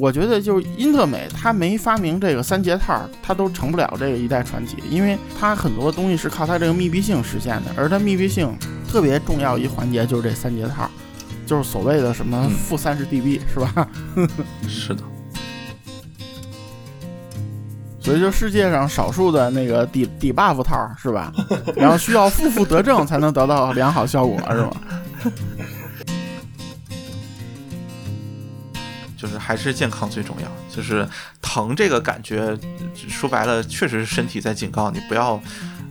我觉得就是英特美，它没发明这个三节套，它都成不了这个一代传奇，因为它很多东西是靠它这个密闭性实现的，而它密闭性特别重要一环节就是这三节套，就是所谓的什么负三十 dB 是吧？是的。所以就世界上少数的那个底底 buff 套是吧？然后需要负负得正才能得到良好效果是吧？还是健康最重要，就是疼这个感觉，说白了确实是身体在警告你不要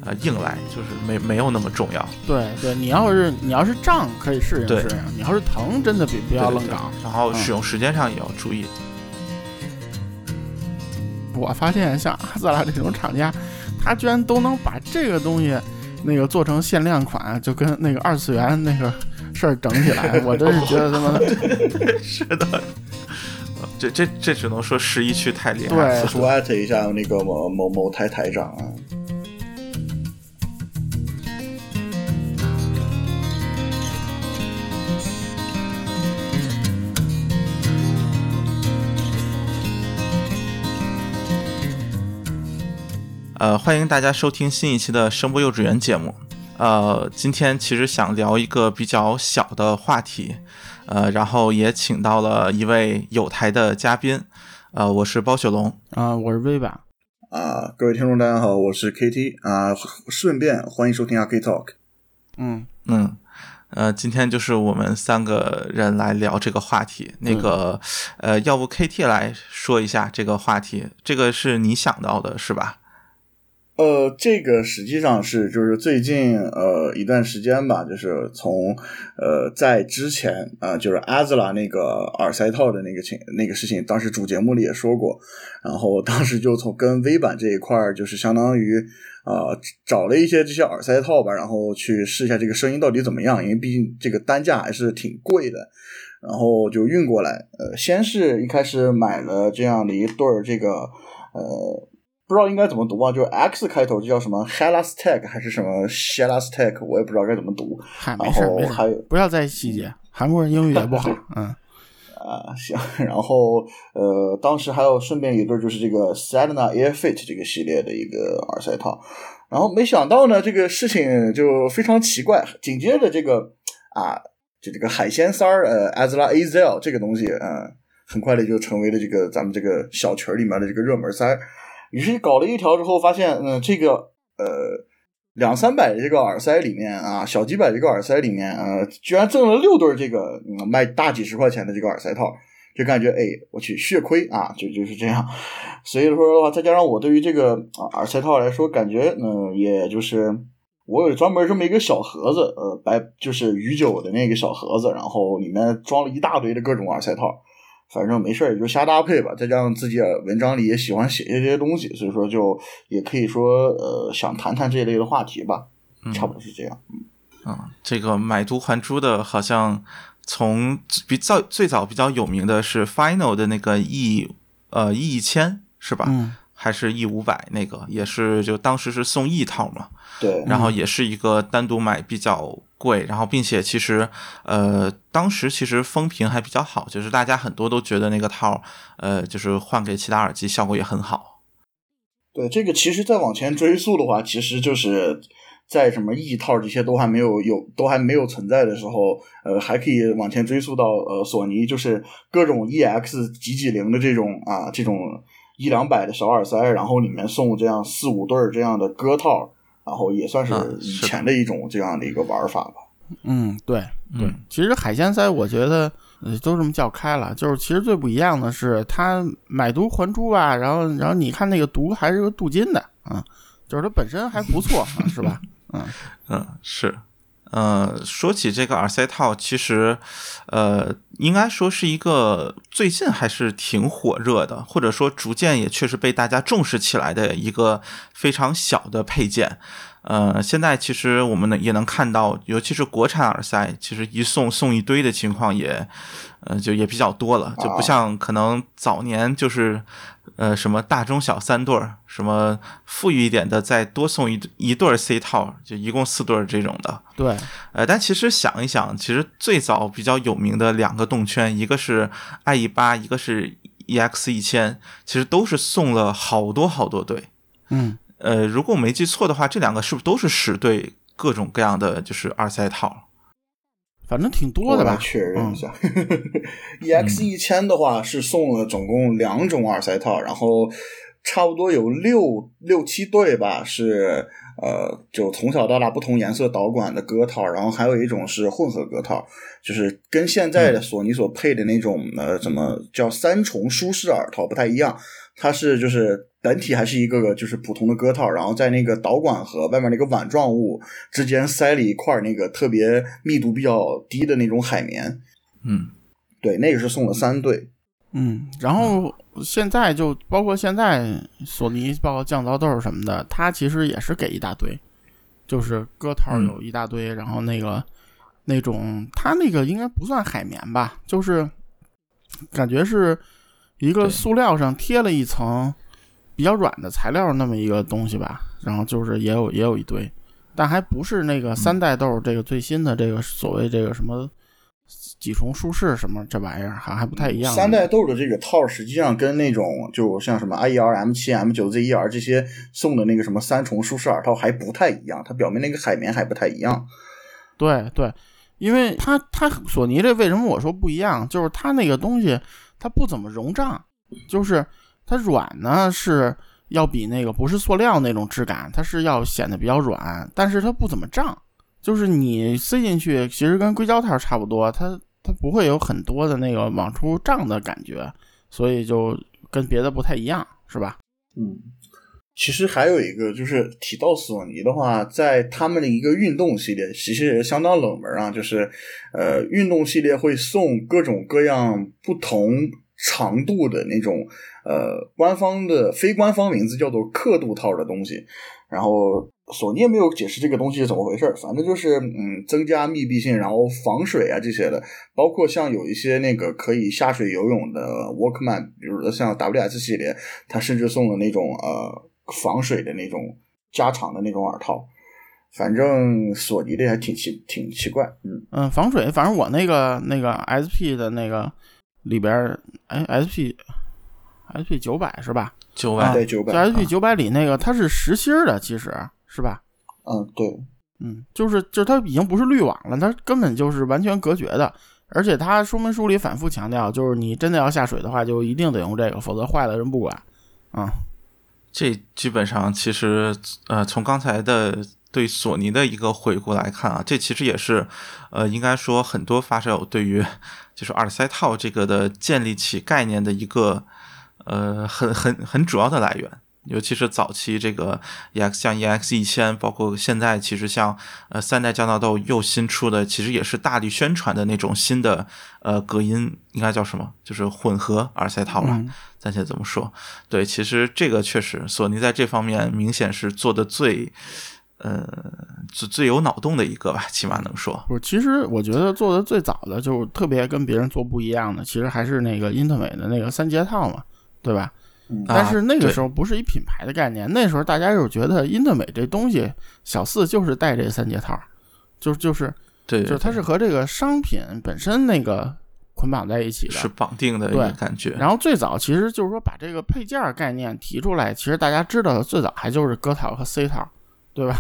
呃硬来，就是没没有那么重要。对对，你要是你要是胀可以适应适应，你要是疼真的别不要愣搞。然后使用时间上也要注意。我发现像阿兹拉这种厂家，他居然都能把这个东西那个做成限量款，就跟那个二次元那个事儿整起来，我真是觉得他妈 是的，这这这只能说十一区太厉害。对，说艾特一下那个某某某台台长啊。呃，欢迎大家收听新一期的声波幼稚园节目。呃，今天其实想聊一个比较小的话题，呃，然后也请到了一位有台的嘉宾，呃，我是包雪龙啊，我是威吧啊，各位听众大家好，我是 KT 啊，顺便欢迎收听阿 K Talk。嗯嗯，呃，今天就是我们三个人来聊这个话题，那个呃，要不 KT 来说一下这个话题，这个是你想到的是吧？呃，这个实际上是就是最近呃一段时间吧，就是从呃在之前啊，就是阿兹拉那个耳塞套的那个情那个事情，当时主节目里也说过，然后当时就从跟微版这一块儿，就是相当于啊找了一些这些耳塞套吧，然后去试一下这个声音到底怎么样，因为毕竟这个单价还是挺贵的，然后就运过来，呃，先是一开始买了这样的一对儿这个呃。不知道应该怎么读啊？就是 X 开头，就叫什么 Helastech 还是什么 s h e l a s t e c h 我也不知道该怎么读。嗨，没事没事，不要在意细节。韩国人英语也不好。嗯啊，行。然后呃，当时还有顺便一对，就是这个 Sedna AirFit 这个系列的一个耳塞套。然后没想到呢，这个事情就非常奇怪。紧接着这个啊，就这个海鲜三儿呃 a z l a Azel 这个东西，嗯，很快的就成为了这个咱们这个小群里面的这个热门塞。于是搞了一条之后，发现，嗯，这个呃两三百的这个耳塞里面啊，小几百这个耳塞里面，呃，居然赠了六对这个嗯卖大几十块钱的这个耳塞套，就感觉，哎，我去血亏啊，就就是这样。所以说的话，再加上我对于这个耳塞套来说，感觉，嗯，也就是我有专门这么一个小盒子，呃，白就是鱼酒的那个小盒子，然后里面装了一大堆的各种耳塞套。反正没事儿，也就瞎搭配吧。再加上自己文章里也喜欢写这些东西，所以说就也可以说，呃，想谈谈这一类的话题吧。差不多是这样。嗯，这个买椟还珠的，好像从比较最早比较有名的是 Final 的那个 E 呃 E 一千是吧？嗯。还是 E 五百那个，也是就当时是送一套嘛。对。然后也是一个单独买比较。贵，然后并且其实，呃，当时其实风评还比较好，就是大家很多都觉得那个套，呃，就是换给其他耳机效果也很好。对，这个其实再往前追溯的话，其实就是在什么 E 套这些都还没有有都还没有存在的时候，呃，还可以往前追溯到呃索尼，就是各种 EX 几几零的这种啊这种一两百的小耳塞，然后里面送这样四五对这样的歌套。然后也算是以前的一种这样的一个玩法吧。嗯，对对。其实海鲜塞，我觉得都这么叫开了。就是其实最不一样的是，它买椟还珠吧。然后，然后你看那个椟还是个镀金的啊，就是它本身还不错，是吧？嗯嗯，是。呃，说起这个耳塞套，其实呃，应该说是一个最近还是挺火热的，或者说逐渐也确实被大家重视起来的一个非常小的配件。呃，现在其实我们呢也能看到，尤其是国产耳塞，其实一送送一堆的情况也，呃，就也比较多了，就不像可能早年就是，呃，什么大中小三对儿，什么富裕一点的再多送一一对 C 套，就一共四对这种的。对，呃，但其实想一想，其实最早比较有名的两个动圈，一个是 IE 八，一个是 EX 一千，其实都是送了好多好多对。嗯，呃，如果我没记错的话，这两个是不是都是十对各种各样的就是二赛套？反正挺多的吧？确认一下，EX 一千的话是送了总共两种二赛套，然后差不多有六六七对吧？是呃，就从小到大不同颜色导管的歌套，然后还有一种是混合歌套，就是跟现在的索尼所配的那种呃，怎么叫三重舒适耳套不太一样，它是就是本体还是一个个就是普通的歌套，然后在那个导管和外面那个碗状物之间塞了一块那个特别密度比较低的那种海绵。嗯，对，那个是送了三对。嗯，然后现在就包括现在索尼包括降噪豆什么的，它其实也是给一大堆，就是歌套有一大堆，然后那个那种它那个应该不算海绵吧，就是感觉是一个塑料上贴了一层比较软的材料那么一个东西吧，然后就是也有也有一堆，但还不是那个三代豆这个最新的这个所谓这个什么。几重舒适什么这玩意儿还还不太一样。三代豆的这个套实际上跟那种就像什么 I E R M 七 M 九 Z E R 这些送的那个什么三重舒适耳套还不太一样，它表面那个海绵还不太一样。对对，因为它它索尼这为什么我说不一样，就是它那个东西它不怎么融胀，就是它软呢是要比那个不是塑料那种质感，它是要显得比较软，但是它不怎么胀，就是你塞进去其实跟硅胶套差不多，它。它不会有很多的那个往出胀的感觉，所以就跟别的不太一样，是吧？嗯，其实还有一个就是提到索尼的话，在他们的一个运动系列，其实也相当冷门啊，就是呃，运动系列会送各种各样不同长度的那种呃，官方的非官方名字叫做刻度套的东西，然后。索尼也没有解释这个东西是怎么回事反正就是嗯，增加密闭性，然后防水啊这些的，包括像有一些那个可以下水游泳的 Walkman，比如说像 WS 系列，它甚至送了那种呃防水的那种加长的那种耳套。反正索尼的还挺奇挺奇怪，嗯嗯，防水，反正我那个那个 SP 的那个里边，哎，SP SP 九百是吧？九百对九百，SP 九百里那个它是实心的，其实。是吧？嗯，对，嗯，就是就是它已经不是滤网了，它根本就是完全隔绝的。而且它说明书里反复强调，就是你真的要下水的话，就一定得用这个，否则坏了人不管。啊，这基本上其实呃，从刚才的对索尼的一个回顾来看啊，这其实也是呃，应该说很多发烧友对于就是耳塞套这个的建立起概念的一个呃很很很主要的来源。尤其是早期这个 EX 像 EX 一千，包括现在其实像呃三代降噪豆又新出的，其实也是大力宣传的那种新的呃隔音，应该叫什么？就是混合耳塞套了，暂且这么说。对，其实这个确实索尼在这方面明显是做的最呃最最有脑洞的一个吧，起码能说。不是，其实我觉得做的最早的就特别跟别人做不一样的，其实还是那个英特美的那个三节套嘛，对吧？但是那个时候不是一品牌的概念，那时候大家就是觉得英特美这东西小四就是带这三节套，就就是对，就是它是和这个商品本身那个捆绑在一起的，是绑定的一个感觉。然后最早其实就是说把这个配件概念提出来，其实大家知道的最早还就是歌套和 C 套，对吧？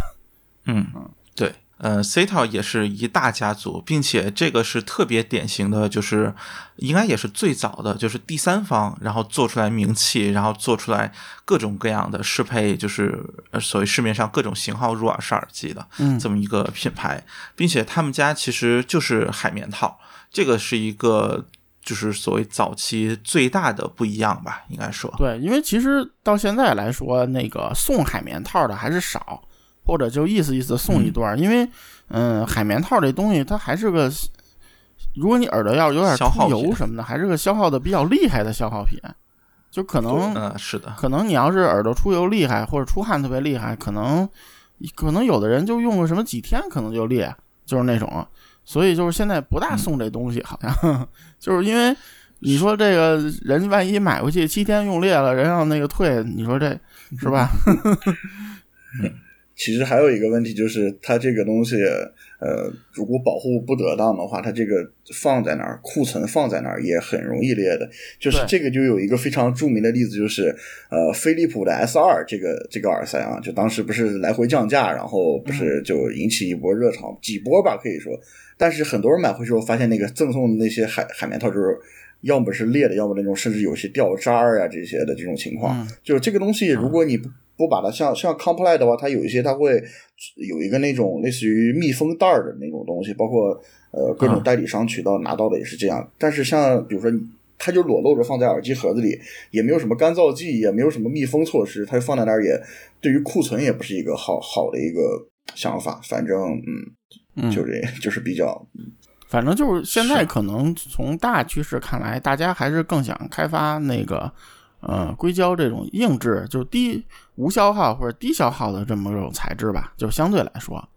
嗯嗯，对。呃，C 套也是一大家族，并且这个是特别典型的，就是应该也是最早的，就是第三方，然后做出来名气，然后做出来各种各样的适配，就是所谓市面上各种型号入耳式耳机的这么一个品牌，并且他们家其实就是海绵套，这个是一个就是所谓早期最大的不一样吧，应该说。对，因为其实到现在来说，那个送海绵套的还是少。或者就意思意思送一段，因为，嗯，海绵套这东西它还是个，如果你耳朵要有点出油什么的，还是个消耗的比较厉害的消耗品，就可能，嗯，是的，可能你要是耳朵出油厉害或者出汗特别厉害，可能，可能有的人就用个什么几天可能就裂，就是那种，所以就是现在不大送这东西，好像。就是因为你说这个人万一买回去七天用裂了，人要那个退，你说这是吧？其实还有一个问题就是，它这个东西，呃，如果保护不得当的话，它这个放在那儿，库存放在那儿也很容易裂的。就是这个就有一个非常著名的例子，就是呃，飞利浦的 S 二这个这个耳塞啊，就当时不是来回降价，然后不是就引起一波热潮，几波吧可以说。但是很多人买回去后发现，那个赠送的那些海海绵套就是。要么是裂的，要么那种甚至有些掉渣儿啊这些的这种情况，嗯就这个东西，如果你不不把它像像 Comply 的话，它有一些它会有一个那种类似于密封袋儿的那种东西，包括呃各种代理商渠道拿到的也是这样。但是像比如说你它就裸露着放在耳机盒子里，也没有什么干燥剂，也没有什么密封措施，它就放在那儿也对于库存也不是一个好好的一个想法。反正嗯，嗯，就这就是比较反正就是现在可能从大趋势看来，大家还是更想开发那个呃硅胶这种硬质，就是低无消耗或者低消耗的这么种材质吧，就相对来说，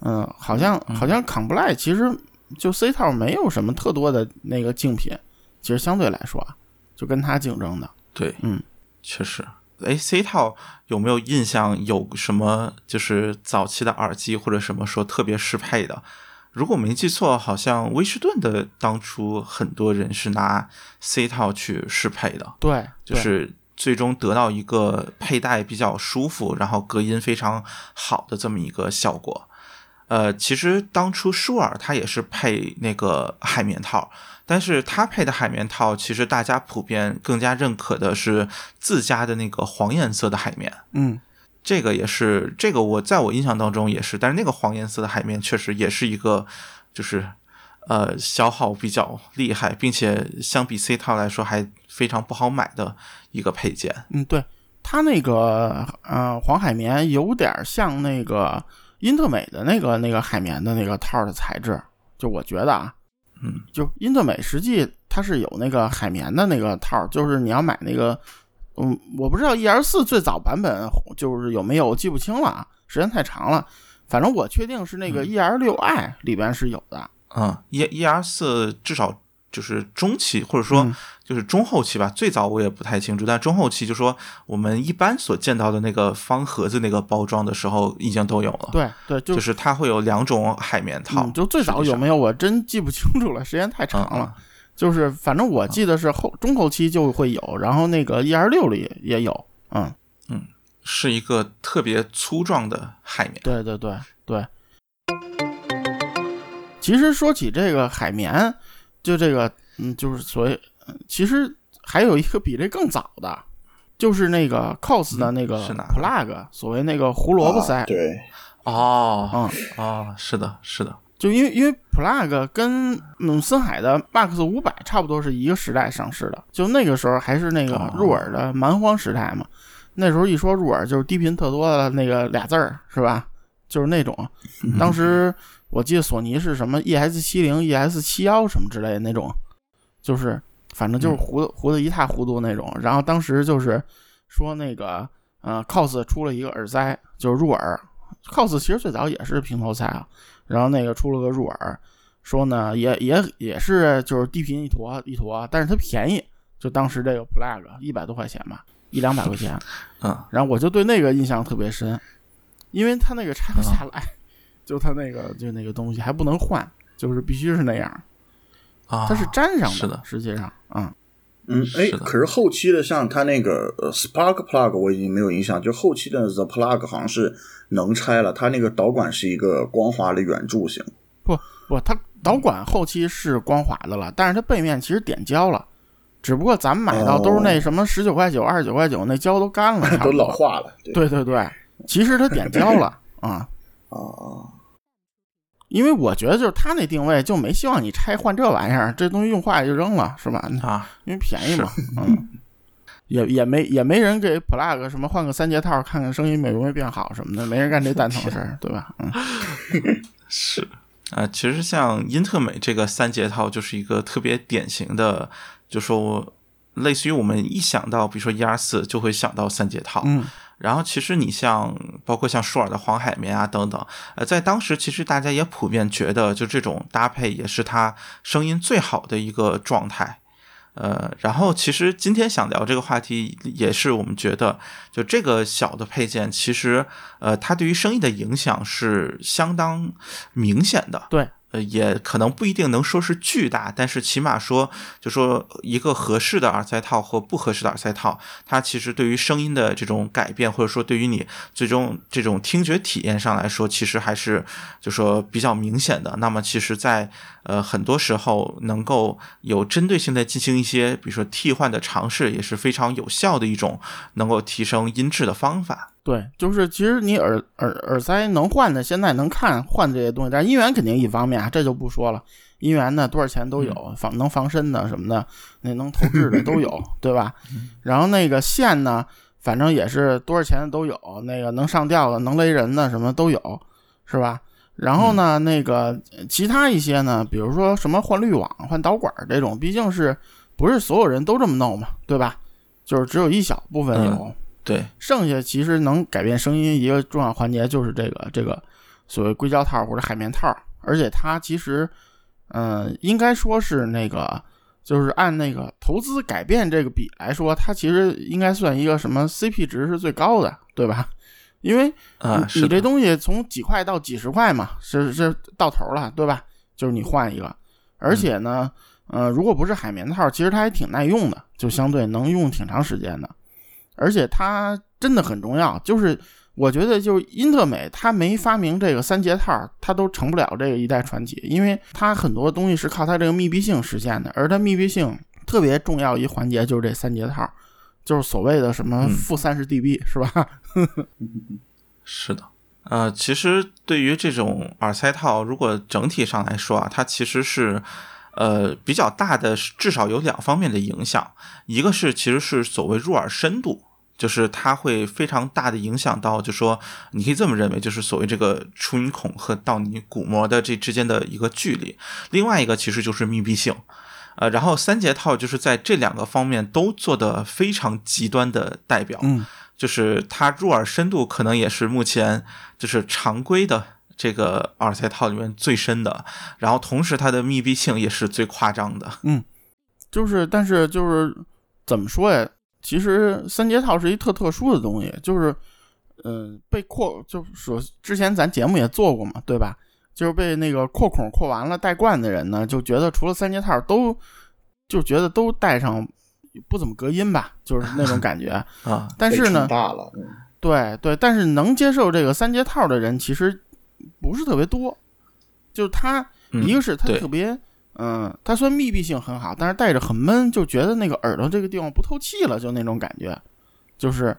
嗯，好像好像 Comply 其实就 C 套没有什么特多的那个竞品，其实相对来说啊，就跟它竞争的，对，嗯，确实。哎，C 套有没有印象？有什么就是早期的耳机或者什么说特别适配的？如果没记错，好像威士顿的当初很多人是拿 C 套去适配的，对，对就是最终得到一个佩戴比较舒服，然后隔音非常好的这么一个效果。呃，其实当初舒尔它也是配那个海绵套，但是它配的海绵套，其实大家普遍更加认可的是自家的那个黄颜色的海绵。嗯，这个也是，这个我在我印象当中也是，但是那个黄颜色的海绵确实也是一个，就是呃消耗比较厉害，并且相比 C 套来说还非常不好买的一个配件。嗯，对，它那个呃黄海绵有点像那个英特美的那个那个海绵的那个套的材质，就我觉得啊，嗯，就英特美实际它是有那个海绵的那个套，就是你要买那个，嗯，我不知道 E R 四最早版本就是有没有，我记不清了啊，时间太长了。反正我确定是那个 E R 六 i 里边是有的。嗯，E E R 四至少就是中期或者说嗯就是中后期吧，最早我也不太清楚，但中后期就说我们一般所见到的那个方盒子那个包装的时候已经都有了。对对，就就是它会有两种海绵套，嗯，就最早有没有我真记不清楚了，时间太长了。嗯就是反正我记得是后中后期就会有，然后那个 E R 六里也有，嗯。嗯，是一个特别粗壮的海绵。对对对对。其实说起这个海绵，就这个，嗯，就是所谓，嗯其实还有一个比这更早的，就是那个 COS 的那个嗯是哪 plug，所谓那个胡萝卜塞，啊对，哦，嗯，哦，是的，是的，就因为因为 plug 跟嗯森海的 Max 五百差不多是一个时代上市的，就那个时候还是那个哦入耳的蛮荒时代嘛。那时候一说入耳就是低频特多的那个俩字儿是吧？就是那种，当时我记得索尼是什么 ES 七零、ES 七幺什么之类的那种，就是反正就是糊的糊的一塌糊涂那种。然后当时就是说那个呃 COS 出了一个耳塞，就是入耳。COS 其实最早也是平头菜啊，然后那个出了个入耳，说呢也也也是就是低频一坨一坨，但是它便宜，就当时这个 plug 一百多块钱吧，一两百块钱，嗯，然后我就对那个印象特别深，因为它那个拆不下来，就它那个就那个东西还不能换，就是必须是那样，啊，它是粘上是的实际上，嗯，嗯，哎，可是后期的像它那个呃 Spark Plug 我已经没有印象，就后期的 The Plug 好像是能拆了，它那个导管是一个光滑的圆柱形。不不，它导管后期是光滑的了，但是它背面其实点胶了。只不过咱们买到都是那什么十九块九、二十九块九，那胶都干了，都老化了，对。对对对，其实它点胶了啊，啊 啊，因为我觉得就是它那定位就没希望你拆换这玩意儿，这东西用坏了就扔了，是吧？啊，因为便宜嘛，嗯，也也没也没人给 plug 什么换个三节套，看看声音没没变好什么的，没人干这蛋疼事儿，对吧？嗯，是啊、其实像英特美这个三节套就是一个特别典型的，就说我类似于我们一想到，比如说一二四就会想到三节套，嗯，然后其实你像包括像舒尔的黄海绵啊等等，呃，在当时其实大家也普遍觉得，就这种搭配也是它声音最好的一个状态。呃，然后其实今天想聊这个话题，也是我们觉得，就这个小的配件，其实呃，它对于声音的影响是相当明显的。对。呃，也可能不一定能说是巨大，但是起码说，就说一个合适的耳塞套或不合适的耳塞套，它其实对于声音的这种改变，或者说对于你最终这种听觉体验上来说，其实还是就说比较明显的。那么，其实，在呃很多时候，能够有针对性的进行一些，比如说替换的尝试，也是非常有效的一种能够提升音质的方法。对，就是其实你耳耳耳塞能换的，现在能看换这些东西，但是音源肯定一方面啊，这就不说了。音源呢，多少钱都有，防能防身的什么的，那能投掷的都有，对吧？然后那个线呢，反正也是多少钱的都有，那个能上吊的、能勒人的什么都有，是吧？然后呢，那个其他一些呢，比如说什么换滤网、换导管这种，毕竟是不是所有人都这么弄嘛，对吧？就是只有一小部分有。对，剩下其实能改变声音一个重要环节就是这个这个所谓硅胶套或者海绵套，而且它其实，嗯，应该说是那个，就是按那个投资改变这个比来说，它其实应该算一个什么 CP 值是最高的，对吧？因为你这东西从几块到几十块嘛，是是到头了，对吧？就是你换一个，而且呢，呃，如果不是海绵套，其实它还挺耐用的，就相对能用挺长时间的。而且它真的很重要，就是我觉得，就是英特美，它没发明这个三节套，它都成不了这个一代传奇，因为它很多东西是靠它这个密闭性实现的，而它密闭性特别重要一环节就是这三节套，就是所谓的什么负三十 dB，是吧？是的，呃，其实对于这种耳塞套，如果整体上来说啊，它其实是。呃，比较大的至少有两方面的影响，一个是其实是所谓入耳深度，就是它会非常大的影响到，就说你可以这么认为，就是所谓这个出音孔和到你鼓膜的这之间的一个距离。另外一个其实就是密闭性，呃，然后三节套就是在这两个方面都做的非常极端的代表，嗯，就是它入耳深度可能也是目前就是常规的。这个耳塞套里面最深的，然后同时它的密闭性也是最夸张的。嗯，就是，但是就是怎么说呀？其实三节套是一特特殊的东西，就是，嗯，被扩，就是说之前咱节目也做过嘛，对吧？就是被那个扩孔扩完了带冠的人呢，就觉得除了三节套都，就觉得都戴上不怎么隔音吧，就是那种感觉 啊。但是呢，大了，对对，但是能接受这个三节套的人，其实。不是特别多，就是他，一个是他特别，嗯，它虽然密闭性很好，但是戴着很闷，就觉得那个耳朵这个地方不透气了，就那种感觉，就是，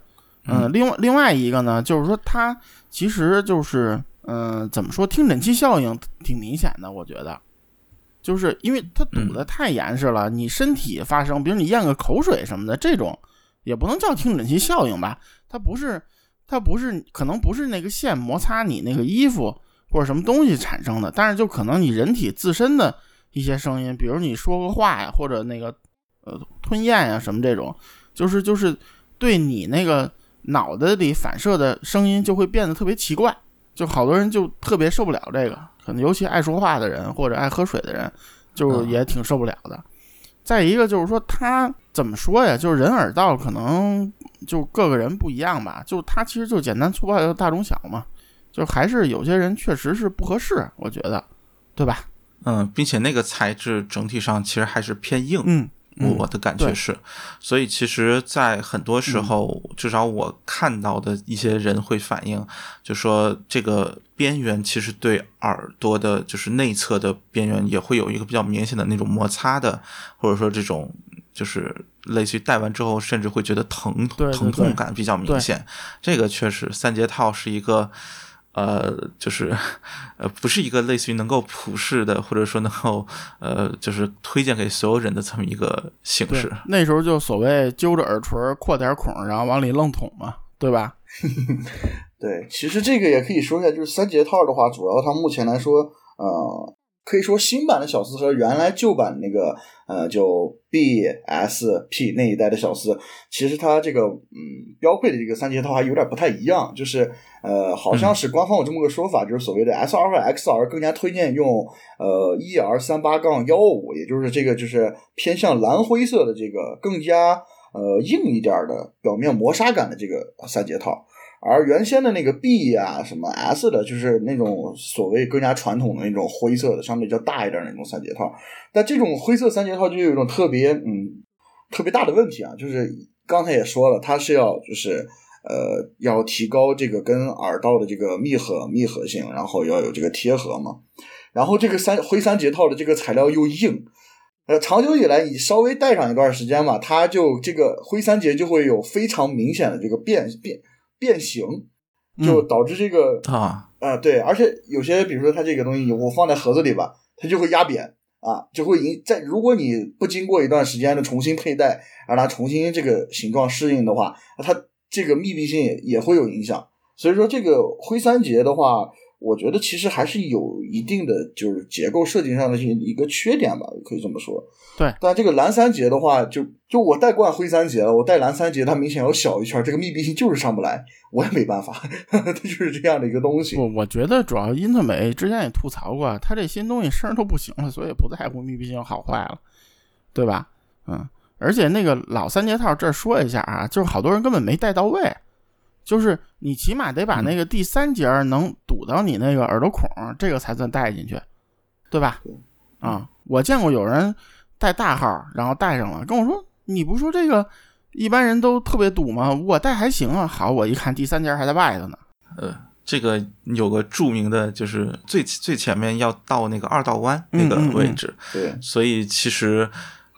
嗯，另外另外一个呢，就是说它其实就是，嗯，怎么说，听诊器效应挺明显的，我觉得，就是因为它堵得太严实了，你身体发生，比如你咽个口水什么的，这种也不能叫听诊器效应吧，它不是。它不是，可能不是那个线摩擦你那个衣服或者什么东西产生的，但是就可能你人体自身的一些声音，比如你说个话呀，或者那个呃吞咽呀什么这种，就是就是对你那个脑袋里反射的声音就会变得特别奇怪，就好多人就特别受不了这个，可能尤其爱说话的人或者爱喝水的人，就也挺受不了的。再一个就是说，他怎么说呀？就是人耳道可能就各个人不一样吧。就他其实就简单粗暴，就大中小嘛。就还是有些人确实是不合适，我觉得，对吧？嗯，并且那个材质整体上其实还是偏硬。嗯。我的感觉是，所以其实，在很多时候，至少我看到的一些人会反映，就说这个边缘其实对耳朵的，就是内侧的边缘也会有一个比较明显的那种摩擦的，或者说这种就是类似于戴完之后，甚至会觉得疼疼痛感比较明显。这个确实，三节套是一个。呃，就是，呃，不是一个类似于能够普世的，或者说能够，呃，就是推荐给所有人的这么一个形式。那时候就所谓揪着耳垂扩点孔，然后往里愣捅嘛，对吧？对，其实这个也可以说一下，就是三节套的话，主要它目前来说，呃，可以说新版的小四和原来旧版那个呃就 B S P 那一代的小四，其实它这个嗯标配的这个三节套还有点不太一样，就是呃好像是官方有这么个说法，就是所谓的 S R 和 X R 更加推荐用呃 E R 三八杠幺五，也就是这个就是偏向蓝灰色的这个更加呃硬一点的表面磨砂感的这个三节套。而原先的那个 B 呀、什么 S 的，就是那种所谓更加传统的那种灰色的，相对较大一点的那种三节套。但这种灰色三节套就有一种特别嗯特别大的问题啊，就是刚才也说了，它是要就是呃要提高这个跟耳道的这个密合密合性，然后要有这个贴合嘛。然后这个三灰三节套的这个材料又硬，呃，长久以来你稍微戴上一段时间嘛，它就这个灰三节就会有非常明显的这个变变。变形，就导致这个啊啊对，而且有些比如说它这个东西我放在盒子里吧，它就会压扁啊，就会影在如果你不经过一段时间的重新佩戴，让它重新这个形状适应的话，它这个密闭性也也会有影响。所以说这个灰三节的话。我觉得其实还是有一定的就是结构设计上的一个缺点吧，可以这么说。对，但这个蓝三节的话，就就我戴惯灰三节了，我戴蓝三节，它明显要小一圈，这个密闭性就是上不来，我也没办法，它就是这样的一个东西。我我觉得主要英特美之前也吐槽过，它这新东西声都不行了，所以不在乎密闭性好坏了，对吧？嗯，而且那个老三节套这儿说一下啊，就是好多人根本没戴到位。就是你起码得把那个第三节能堵到你那个耳朵孔，这个才算戴进去，对吧？啊，我见过有人戴大号，然后戴上了，跟我说：“你不说这个一般人都特别堵吗？我戴还行啊。”好，我一看第三节还在外头呢。呃，这个有个著名的就是最最前面要到那个二道弯那个位置，对，所以其实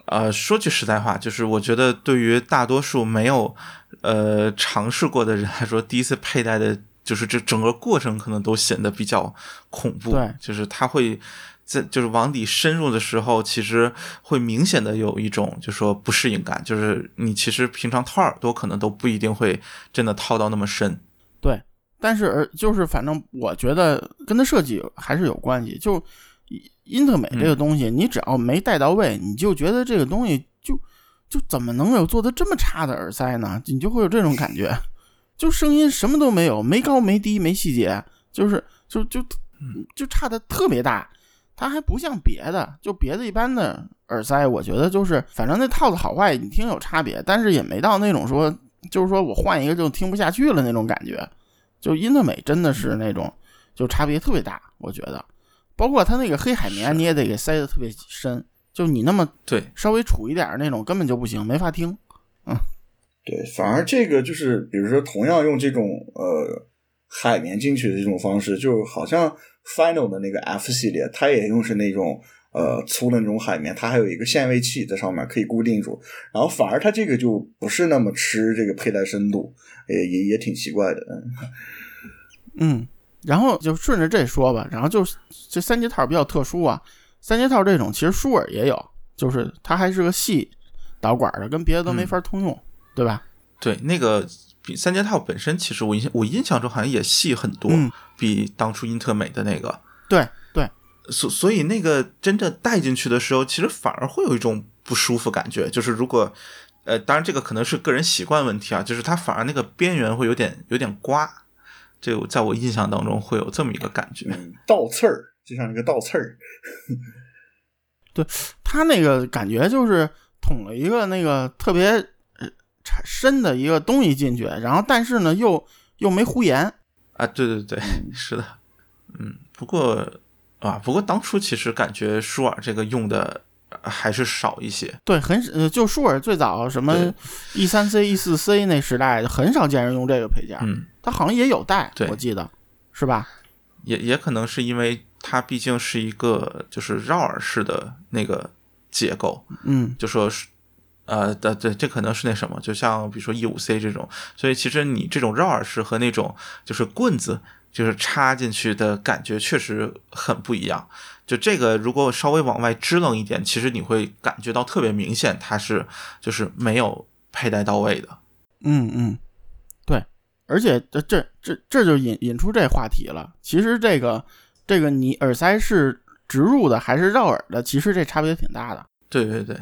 呃说句实在话，就是我觉得对于大多数没有。呃，尝试过的人来说，第一次佩戴的，就是这整个过程可能都显得比较恐怖。对，就是它会在就是往底深入的时候，其实会明显的有一种就说不适应感。就是你其实平常掏耳朵可能都不一定会真的掏到那么深。对，但是而就是反正我觉得跟它设计还是有关系。就英特美这个东西，你只要没带到位，你就觉得这个东西就。就怎么能有做的这么差的耳塞呢？你就会有这种感觉，就声音什么都没有，没高没低没细节，就是就就就差的特别大。它还不像别的，就别的一般的耳塞，我觉得就是反正那套子好坏你听有差别，但是也没到那种说就是说我换一个就听不下去了那种感觉。就英特美真的是那种就差别特别大，我觉得，包括它那个黑海绵你也得给塞的特别深。就你那么对稍微杵一点那种根本就不行，没法听。嗯，对，反而这个就是，比如说同样用这种呃海绵进去的这种方式，就好像 Final 的那个 F 系列，它也用是那种呃粗的那种海绵，它还有一个限位器在上面可以固定住，然后反而它这个就不是那么吃这个佩戴深度，也也也挺奇怪的。嗯，然后就顺着这说吧，然后就这三节套比较特殊啊。三节套这种其实舒尔也有，就是它还是个细导管的，跟别的都没法通用，对吧？对，那个比三节套本身，其实我印我印象中好像也细很多，比当初英特美的那个。对对，所所以那个真正戴进去的时候，其实反而会有一种不舒服感觉。就是如果呃，当然这个可能是个人习惯问题啊，就是它反而那个边缘会有点有点刮，这在我印象当中会有这么一个感觉，倒刺儿。就像一个倒刺儿，对他那个感觉就是捅了一个那个特别呃深的一个东西进去，然后但是呢又又没呼延啊，对对对，是的，嗯，不过啊，不过当初其实感觉舒尔这个用的还是少一些，对，很呃，就舒尔最早什么 E 三 C、E 四 C 那时代很少见人用这个配件，嗯，他好像也有带，我记得是吧？也也可能是因为。它毕竟是一个就是绕耳式的那个结构，嗯，就说是，呃，对对，这可能是那什么，就像比如说 E 五 C 这种，所以其实你这种绕耳式和那种就是棍子就是插进去的感觉确实很不一样。就这个如果稍微往外支棱一点，其实你会感觉到特别明显，它是就是没有佩戴到位的。嗯嗯，对，而且这这这这就引引出这话题了，其实这个。这个你耳塞是植入的还是绕耳的，其实这差别挺大的。对对对。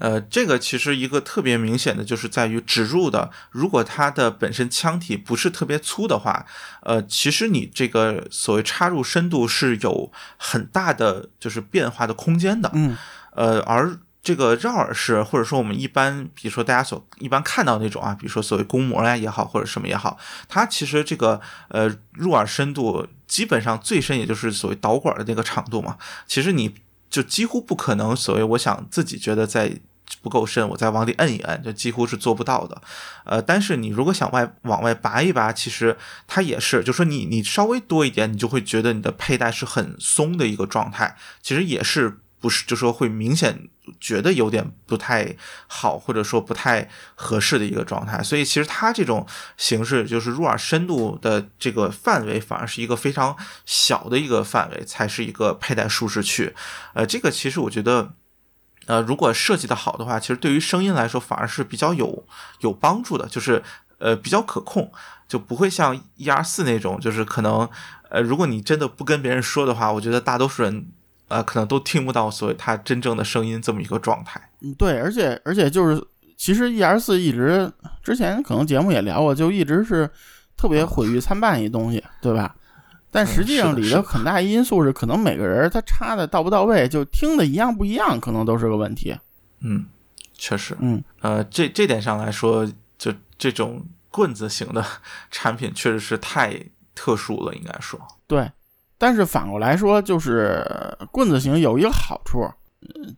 呃，这个其实一个特别明显的就是在于植入的，如果它的本身腔体不是特别粗的话，呃，其实你这个所谓插入深度是有很大的就是变化的空间的。嗯，呃，而这个绕耳式或者说我们一般，比如说大家所一般看到那种啊，比如说所谓弓模呀也好，或者什么也好，它其实这个呃入耳深度基本上最深也就是所谓导管的那个长度嘛，其实你就几乎不可能所谓我想自己觉得在。不够深，我再往里摁一摁，就几乎是做不到的。呃，但是你如果想外往外拔一拔，其实它也是，就说你你稍微多一点，你就会觉得你的佩戴是很松的一个状态。其实也是不是，就说会明显觉得有点不太好，或者说不太合适的一个状态。所以其实它这种形式，就是入耳深度的这个范围，反而是一个非常小的一个范围，才是一个佩戴舒适区。呃，这个其实我觉得。呃，如果设计的好的话，其实对于声音来说反而是比较有有帮助的，就是呃比较可控，就不会像 E R 四那种，就是可能呃如果你真的不跟别人说的话，我觉得大多数人呃可能都听不到所谓它真正的声音这么一个状态。嗯，对，而且而且就是其实 E R 四一直之前可能节目也聊过，就一直是特别毁誉参半一东西，对吧？但实际上里头很大因素是，可能每个人他插的到不到位，就听的一样不一样，可能都是个问题。嗯，确实。嗯，呃，这这点上来说，就这种棍子型的产品确实是太特殊了，应该说。对，但是反过来说，就是棍子型有一个好处，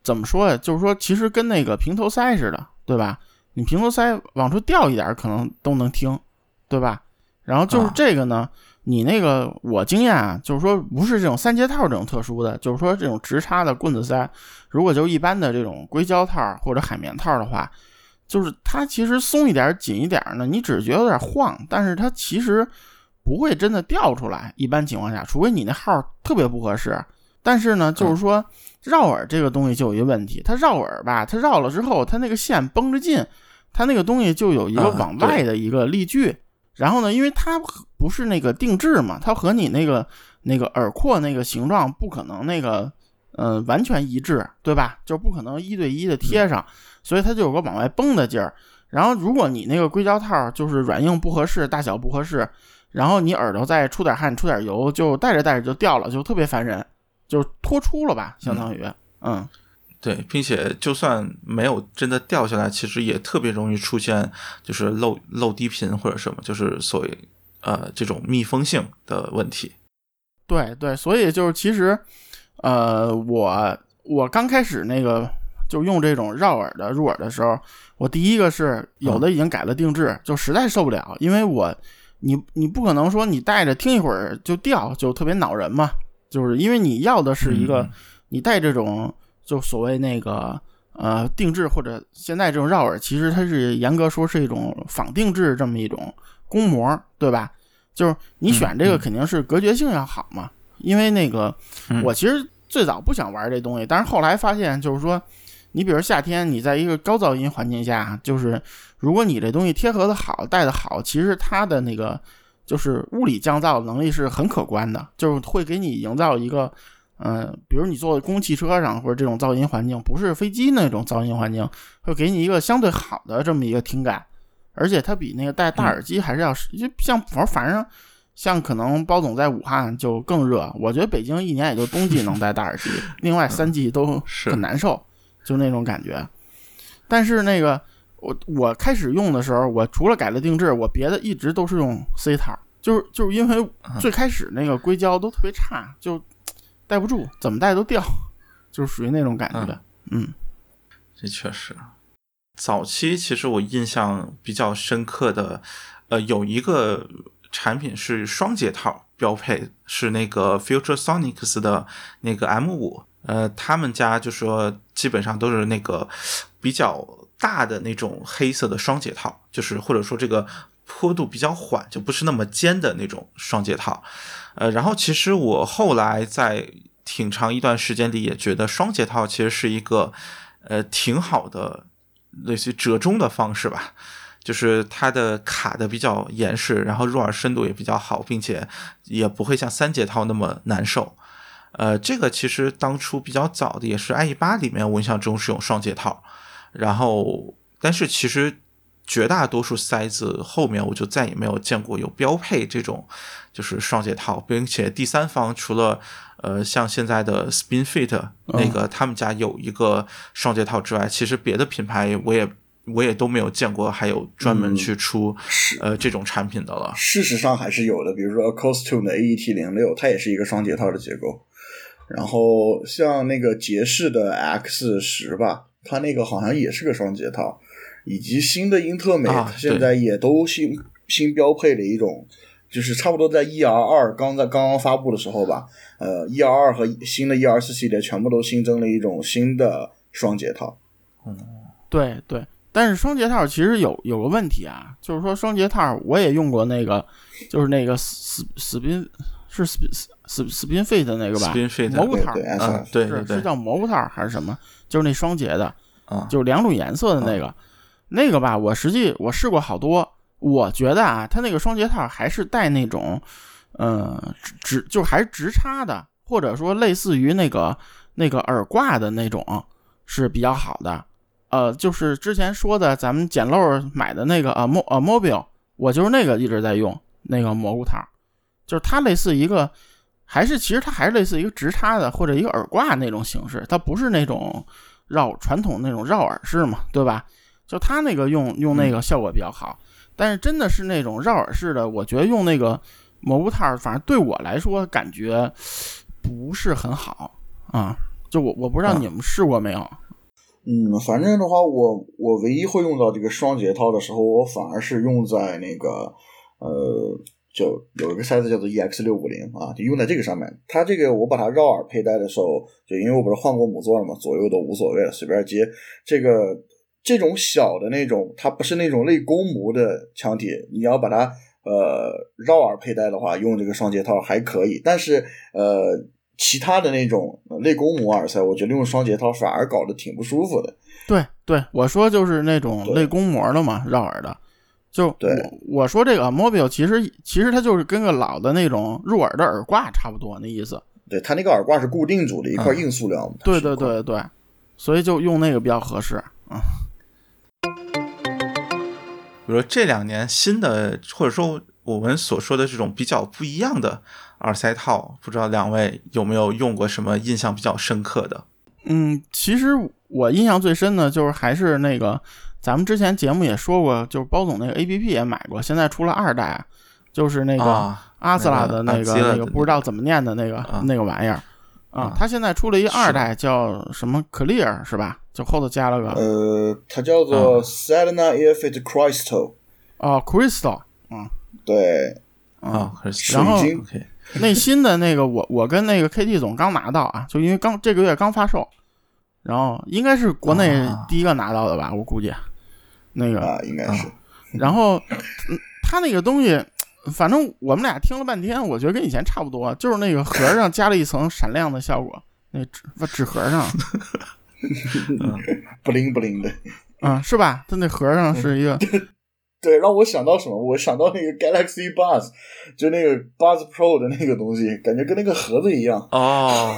怎么说呀？就是说，其实跟那个平头塞似的，对吧？你平头塞往出掉一点，可能都能听，对吧？然后就是这个呢。你那个，我经验啊，就是说不是这种三节套这种特殊的，就是说这种直插的棍子塞，如果就一般的这种硅胶套或者海绵套的话，就是它其实松一点、紧一点呢，你只是觉得有点晃，但是它其实不会真的掉出来。一般情况下，除非你那号特别不合适。但是呢，就是说绕耳这个东西就有一个问题，它绕耳吧，它绕了之后，它那个线绷着劲，它那个东西就有一个往外的一个力矩。然后呢，因为它不是那个定制嘛，它和你那个那个耳廓那个形状不可能那个呃完全一致，对吧？就不可能一对一的贴上，所以它就有个往外崩的劲儿。然后如果你那个硅胶套就是软硬不合适，大小不合适，然后你耳朵再出点汗、出点油，就戴着戴着就掉了，就特别烦人，就脱出了吧，相当于嗯。对，并且就算没有真的掉下来，其实也特别容易出现，就是漏漏低频或者什么，就是所谓呃这种密封性的问题。对对，所以就是其实，呃，我我刚开始那个就用这种绕耳的入耳的时候，我第一个是有的已经改了定制，就实在受不了，因为我你你不可能说你戴着听一会儿就掉，就特别恼人嘛，就是因为你要的是一个你戴这种。就所谓那个呃定制或者现在这种绕耳，其实它是严格说是一种仿定制这么一种工模，对吧？就是你选这个肯定是隔绝性要好嘛，因为那个我其实最早不想玩这东西，但是后来发现就是说，你比如夏天你在一个高噪音环境下，就是如果你这东西贴合的好，戴的好，其实它的那个就是物理降噪能力是很可观的，就是会给你营造一个。嗯，比如你坐公共汽车上或者这种噪音环境，不是飞机那种噪音环境，会给你一个相对好的这么一个听感，而且它比那个戴大耳机还是要，就像反反正像可能包总在武汉就更热，我觉得北京一年也就冬季能戴大耳机，另外三季都 很难受，就那种感觉。但是那个我我开始用的时候，我除了改了定制，我别的一直都是用 C 套，就是就是因为最开始那个硅胶都特别差，就。戴不住，怎么戴都掉，就是属于那种感觉。嗯，这确实。早期其实我印象比较深刻的，呃，有一个产品是双节套标配，是那个 Future Sonics 的那个 M 五。呃，他们家就说基本上都是那个比较大的那种黑色的双节套，就是或者说这个坡度比较缓，就不是那么尖的那种双节套。呃，然后其实我后来在挺长一段时间里也觉得双节套其实是一个呃挺好的类似于折中的方式吧，就是它的卡的比较严实，然后入耳深度也比较好，并且也不会像三节套那么难受。呃，这个其实当初比较早的也是 IE 八里面，我印象中是用双节套，然后但是其实绝大多数塞子后面我就再也没有见过有标配这种就是双节套，并且第三方除了呃像现在的 Spin Fit 那个他们家有一个双节套之外，其实别的品牌我也。我也都没有见过，还有专门去出呃这种产品的了。事实上还是有的，比如说 Costume 的 AET 零六，它也是一个双节套的结构。然后像那个杰士的 X 十吧，它那个好像也是个双节套。以及新的英特美现在也都新新标配了一种，就是差不多在 ER 二刚在刚刚发布的时候吧，呃，ER 二和新的 ER 四系列全部都新增了一种新的双节套。嗯，对对。但是双节套其实有有个问题啊，就是说双节套我也用过那个，就是那个斯斯宾是斯斯斯斯宾费的那个吧，蘑菇套，对是是叫蘑菇套还是什么？就是那双节的，啊，就两种颜色的那个，那个吧，我实际我试过好多，我觉得啊，它那个双节套还是带那种，嗯，直就还是直插的，或者说类似于那个那个耳挂的那种是比较好的。呃，就是之前说的咱们捡漏买的那个呃莫呃 mobile，我就是那个一直在用那个蘑菇套，就是它类似一个，还是其实它还是类似一个直插的或者一个耳挂那种形式，它不是那种绕传统那种绕耳式嘛，对吧？就它那个用用那个效果比较好，但是真的是那种绕耳式的，我觉得用那个蘑菇套，反正对我来说感觉不是很好啊。就我我不知道你们试过没有。嗯，反正的话，我我唯一会用到这个双节套的时候，我反而是用在那个呃，就有一个塞子叫做 EX 六五零啊，就用在这个上面。它这个我把它绕耳佩戴的时候，就因为我不是换过母座了嘛，左右都无所谓了，随便接。这个这种小的那种，它不是那种类弓模的腔体，你要把它呃绕耳佩戴的话，用这个双节套还可以，但是呃。其他的那种类弓模耳塞，我觉得用双节套反而搞得挺不舒服的。对对，我说就是那种类弓模的嘛，绕耳的。就对，我说这个 mobile 其实其实它就是跟个老的那种入耳的耳挂差不多那意思。对，它那个耳挂是固定住的一块硬塑料。对对对对，所以就用那个比较合适啊。比如说这两年新的，或者说我们所说的这种比较不一样的。耳塞套，不知道两位有没有用过什么印象比较深刻的？嗯，其实我印象最深的就是还是那个，咱们之前节目也说过，就是包总那个 A P P 也买过，现在出了二代，就是那个阿斯拉的那个那个不知道怎么念的那个那个玩意儿啊，它现在出了一二代叫什么 Clear 是吧？就后头加了个呃，它叫做 Selena Airfit Crystal 哦，Crystal，嗯，对。啊，然后。那新的那个，我我跟那个 KT 总刚拿到啊，就因为刚这个月刚发售，然后应该是国内第一个拿到的吧，我估计，那个啊应该是。然后他那个东西，反正我们俩听了半天，我觉得跟以前差不多，就是那个盒上加了一层闪亮的效果，那纸纸盒上，不灵不灵的，嗯，是吧？它那盒上是一个。对，让我想到什么？我想到那个 Galaxy Buds，就那个 Buds Pro 的那个东西，感觉跟那个盒子一样。哦，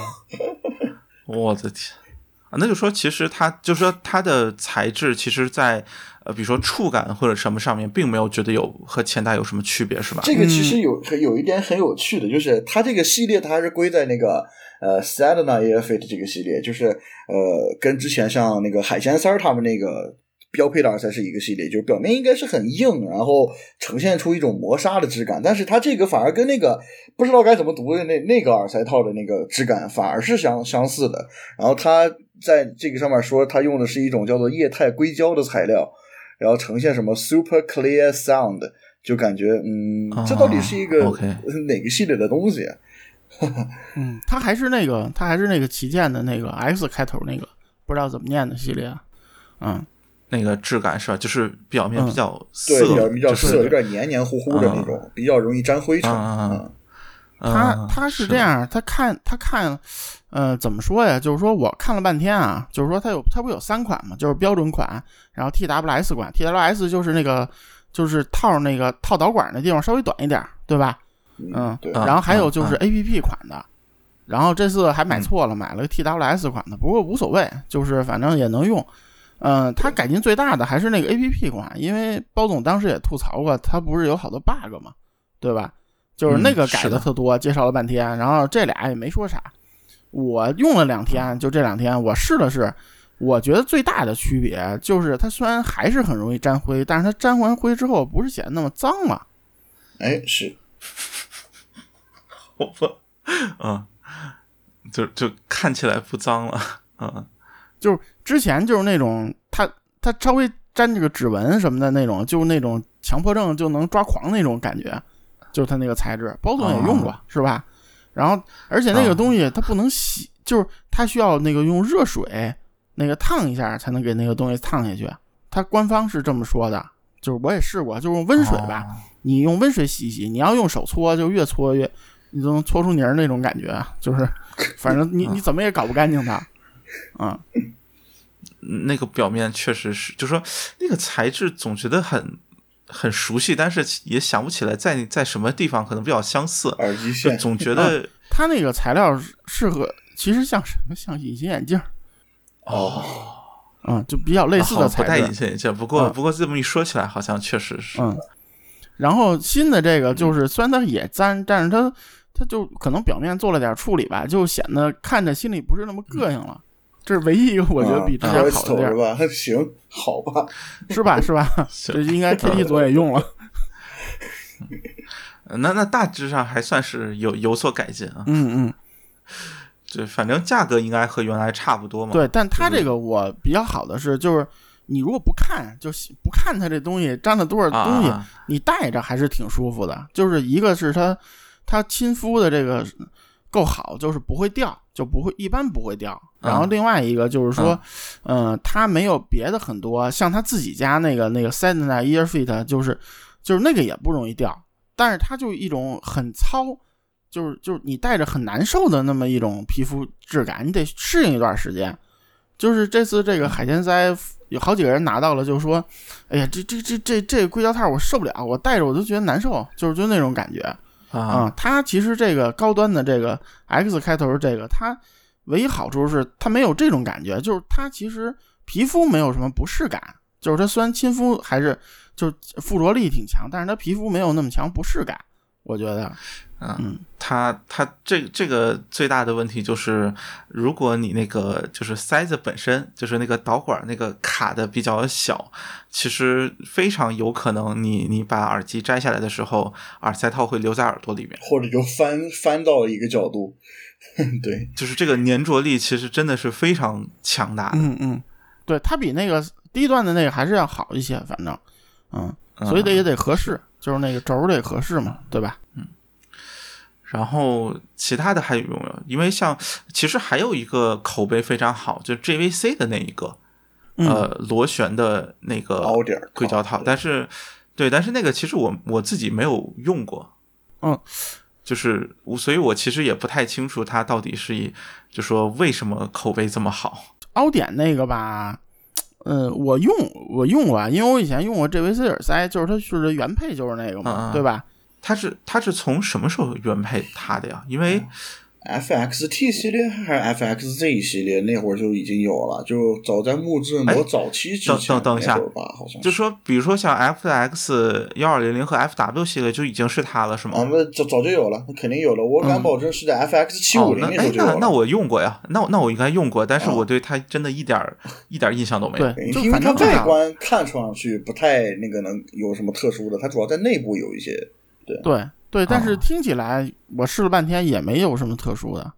我的天啊！那就说，其实它就是说它的材质，其实，在呃，比如说触感或者什么上面，并没有觉得有和前代有什么区别，是吧？这个其实有有一点很有趣的，就是它这个系列，它还是归在那个呃 Sedna Airfit 这个系列，就是呃，跟之前像那个海鲜三儿他们那个。标配的耳塞是一个系列，就是表面应该是很硬，然后呈现出一种磨砂的质感，但是它这个反而跟那个不知道该怎么读的那那个耳塞套的那个质感反而是相相似的。然后它在这个上面说，它用的是一种叫做液态硅胶的材料，然后呈现什么 super clear sound，就感觉嗯，这到底是一个哪个系列的东西？嗯，它还是那个，它还是那个旗舰的那个 X 开头那个，不知道怎么念的系列，嗯。那个质感是吧？就是表面比较涩，比较比较涩，有点黏黏糊糊的那种，比较容易沾灰尘。嗯，他他是这样，他看他看，呃，怎么说呀？就是说我看了半天啊，就是说它有它不有三款嘛？就是标准款，然后 TWS 款，TWS 就是那个就是套那个套导管那地方稍微短一点，对吧？嗯，对。然后还有就是 APP 款的，然后这次还买错了，买了个 TWS 款的，不过无所谓，就是反正也能用。嗯，它改进最大的还是那个 APP 款，因为包总当时也吐槽过，它不是有好多 bug 嘛，对吧？就是那个改的特多，介绍了半天，然后这俩也没说啥。我用了两天，就这两天我试了试，我觉得最大的区别就是它虽然还是很容易沾灰，但是它沾完灰之后不是显得那么脏了。哎，是，我不，嗯，就就看起来不脏了，嗯，就是之前就是那种它它稍微沾这个指纹什么的那种，就是那种强迫症就能抓狂那种感觉。就是它那个材质，包总也用过，是吧？然后，而且那个东西它不能洗，就是它需要那个用热水那个烫一下才能给那个东西烫下去。它官方是这么说的，就是我也试过，就用温水吧，你用温水洗洗，你要用手搓，就越搓越，你都能搓出泥儿那种感觉，就是 反正你你怎么也搞不干净它，嗯，那个表面确实是，就说那个材质总觉得很。很熟悉，但是也想不起来在在什么地方，可能比较相似。耳机线总觉得 它那个材料适合，其实像什么像隐形眼镜哦，嗯，就比较类似的材质。不戴隐形眼镜，不过不过这么一说起来，好像确实是。嗯，然后新的这个就是，虽然它也粘，但是它它就可能表面做了点处理吧，就显得看着心里不是那么膈应了。这是唯一一个我觉得比之前好的地儿吧？还 行，好吧，是吧？是吧？这应该 K T 组也用了。那那大致上还算是有有所改进啊。嗯嗯，就反正价格应该和原来差不多嘛。对，但它这个我比较好的是，就是你如果不看，就不看它这东西沾了多少东西，你戴着还是挺舒服的。就是一个是它它亲肤的这个够好，就是不会掉。就不会，一般不会掉。然后另外一个就是说，嗯，它没有别的很多，像他自己家那个那个 s e n a Ear Fit，就是就是那个也不容易掉，但是它就一种很糙，就是就是你戴着很难受的那么一种皮肤质感，你得适应一段时间。就是这次这个海鲜塞有好几个人拿到了，就说，哎呀，这这这这这个硅胶套我受不了，我戴着我都觉得难受，就是就那种感觉。啊，它其实这个高端的这个 X 开头这个，它唯一好处是它没有这种感觉，就是它其实皮肤没有什么不适感，就是它虽然亲肤还是就附着力挺强，但是它皮肤没有那么强不适感，我觉得。嗯，它它这这个最大的问题就是，如果你那个就是塞子本身就是那个导管那个卡的比较小，其实非常有可能你你把耳机摘下来的时候，耳塞套会留在耳朵里面，或者就翻翻到一个角度。对，就是这个粘着力其实真的是非常强大的。嗯嗯，对，它比那个低端的那个还是要好一些，反正，嗯，所以得也得合适，就是那个轴得合适嘛，对吧？嗯。然后其他的还有没有？因为像其实还有一个口碑非常好，就 JVC 的那一个，呃，螺旋的那个硅胶套，但是对，但是那个其实我我自己没有用过，嗯，就是我所以，我其实也不太清楚它到底是以，就说为什么口碑这么好。凹点那个吧，嗯，我用我用过，因为我以前用过 JVC 耳塞，就是它是原配就是那个嘛，对吧？它是它是从什么时候原配它的呀？因为 FXT 系列还是 FXZ 系列那会儿就已经有了，就早在木质模早期之前等一下吧，好像就说，比如说像 FX 幺二零零和 FW 系列就已经是它了，是吗？啊，那早早就有了，那肯定有了。我敢保证是在 FX 七五零那时候就有了。那那我用过呀，那那我应该用过，但是我对它真的一点 一点印象都没有。对，因为它外观看上去不太那个能有什么特殊的，它主要在内部有一些。对对对，但是听起来我试了半天也没有什么特殊的，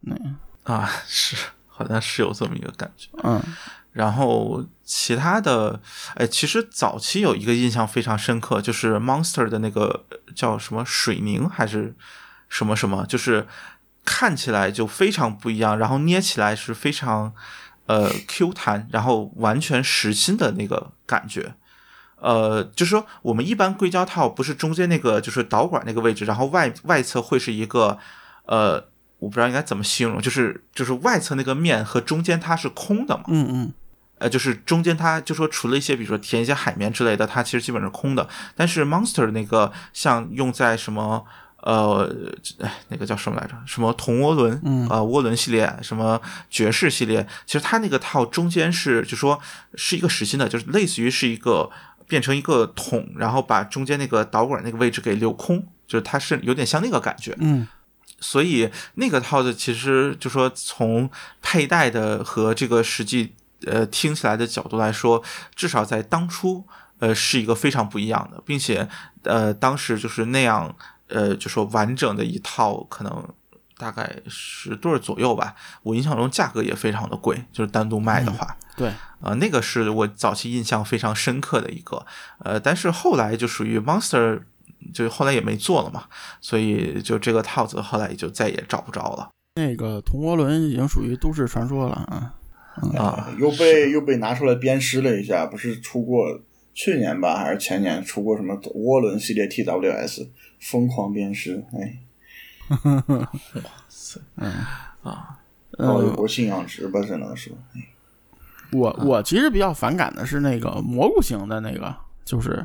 那啊是好像是有这么一个感觉，嗯，然后其他的，哎，其实早期有一个印象非常深刻，就是 Monster 的那个叫什么水凝还是什么什么，就是看起来就非常不一样，然后捏起来是非常呃 Q 弹，然后完全实心的那个感觉。呃，就是说，我们一般硅胶套不是中间那个就是导管那个位置，然后外外侧会是一个，呃，我不知道应该怎么形容，就是就是外侧那个面和中间它是空的嘛，嗯嗯，呃，就是中间它就说除了一些比如说填一些海绵之类的，它其实基本是空的。但是 Monster 那个像用在什么呃，哎，那个叫什么来着？什么铜涡轮？嗯呃，涡轮系列，什么爵士系列？其实它那个套中间是，就说是一个实心的，就是类似于是一个变成一个桶，然后把中间那个导管那个位置给留空，就是它是有点像那个感觉。嗯所以那个套子其实就说从佩戴的和这个实际呃听起来的角度来说，至少在当初呃是一个非常不一样的，并且呃当时就是那样呃就说完整的一套可能。大概十对儿左右吧，我印象中价格也非常的贵，就是单独卖的话，对，呃，那个是我早期印象非常深刻的一个，呃，但是后来就属于 Monster，就后来也没做了嘛，所以就这个套子后来也就再也找不着了。那个铜涡轮已经属于都市传说了啊。啊又被又被拿出来鞭尸了一下，不是出过去年吧，还是前年出过什么涡轮系列 TWS 疯狂鞭尸，哎，啊，嗯，抱一波信仰值吧，只能说，我我其实比较反感的是那个蘑菇型的那个，就是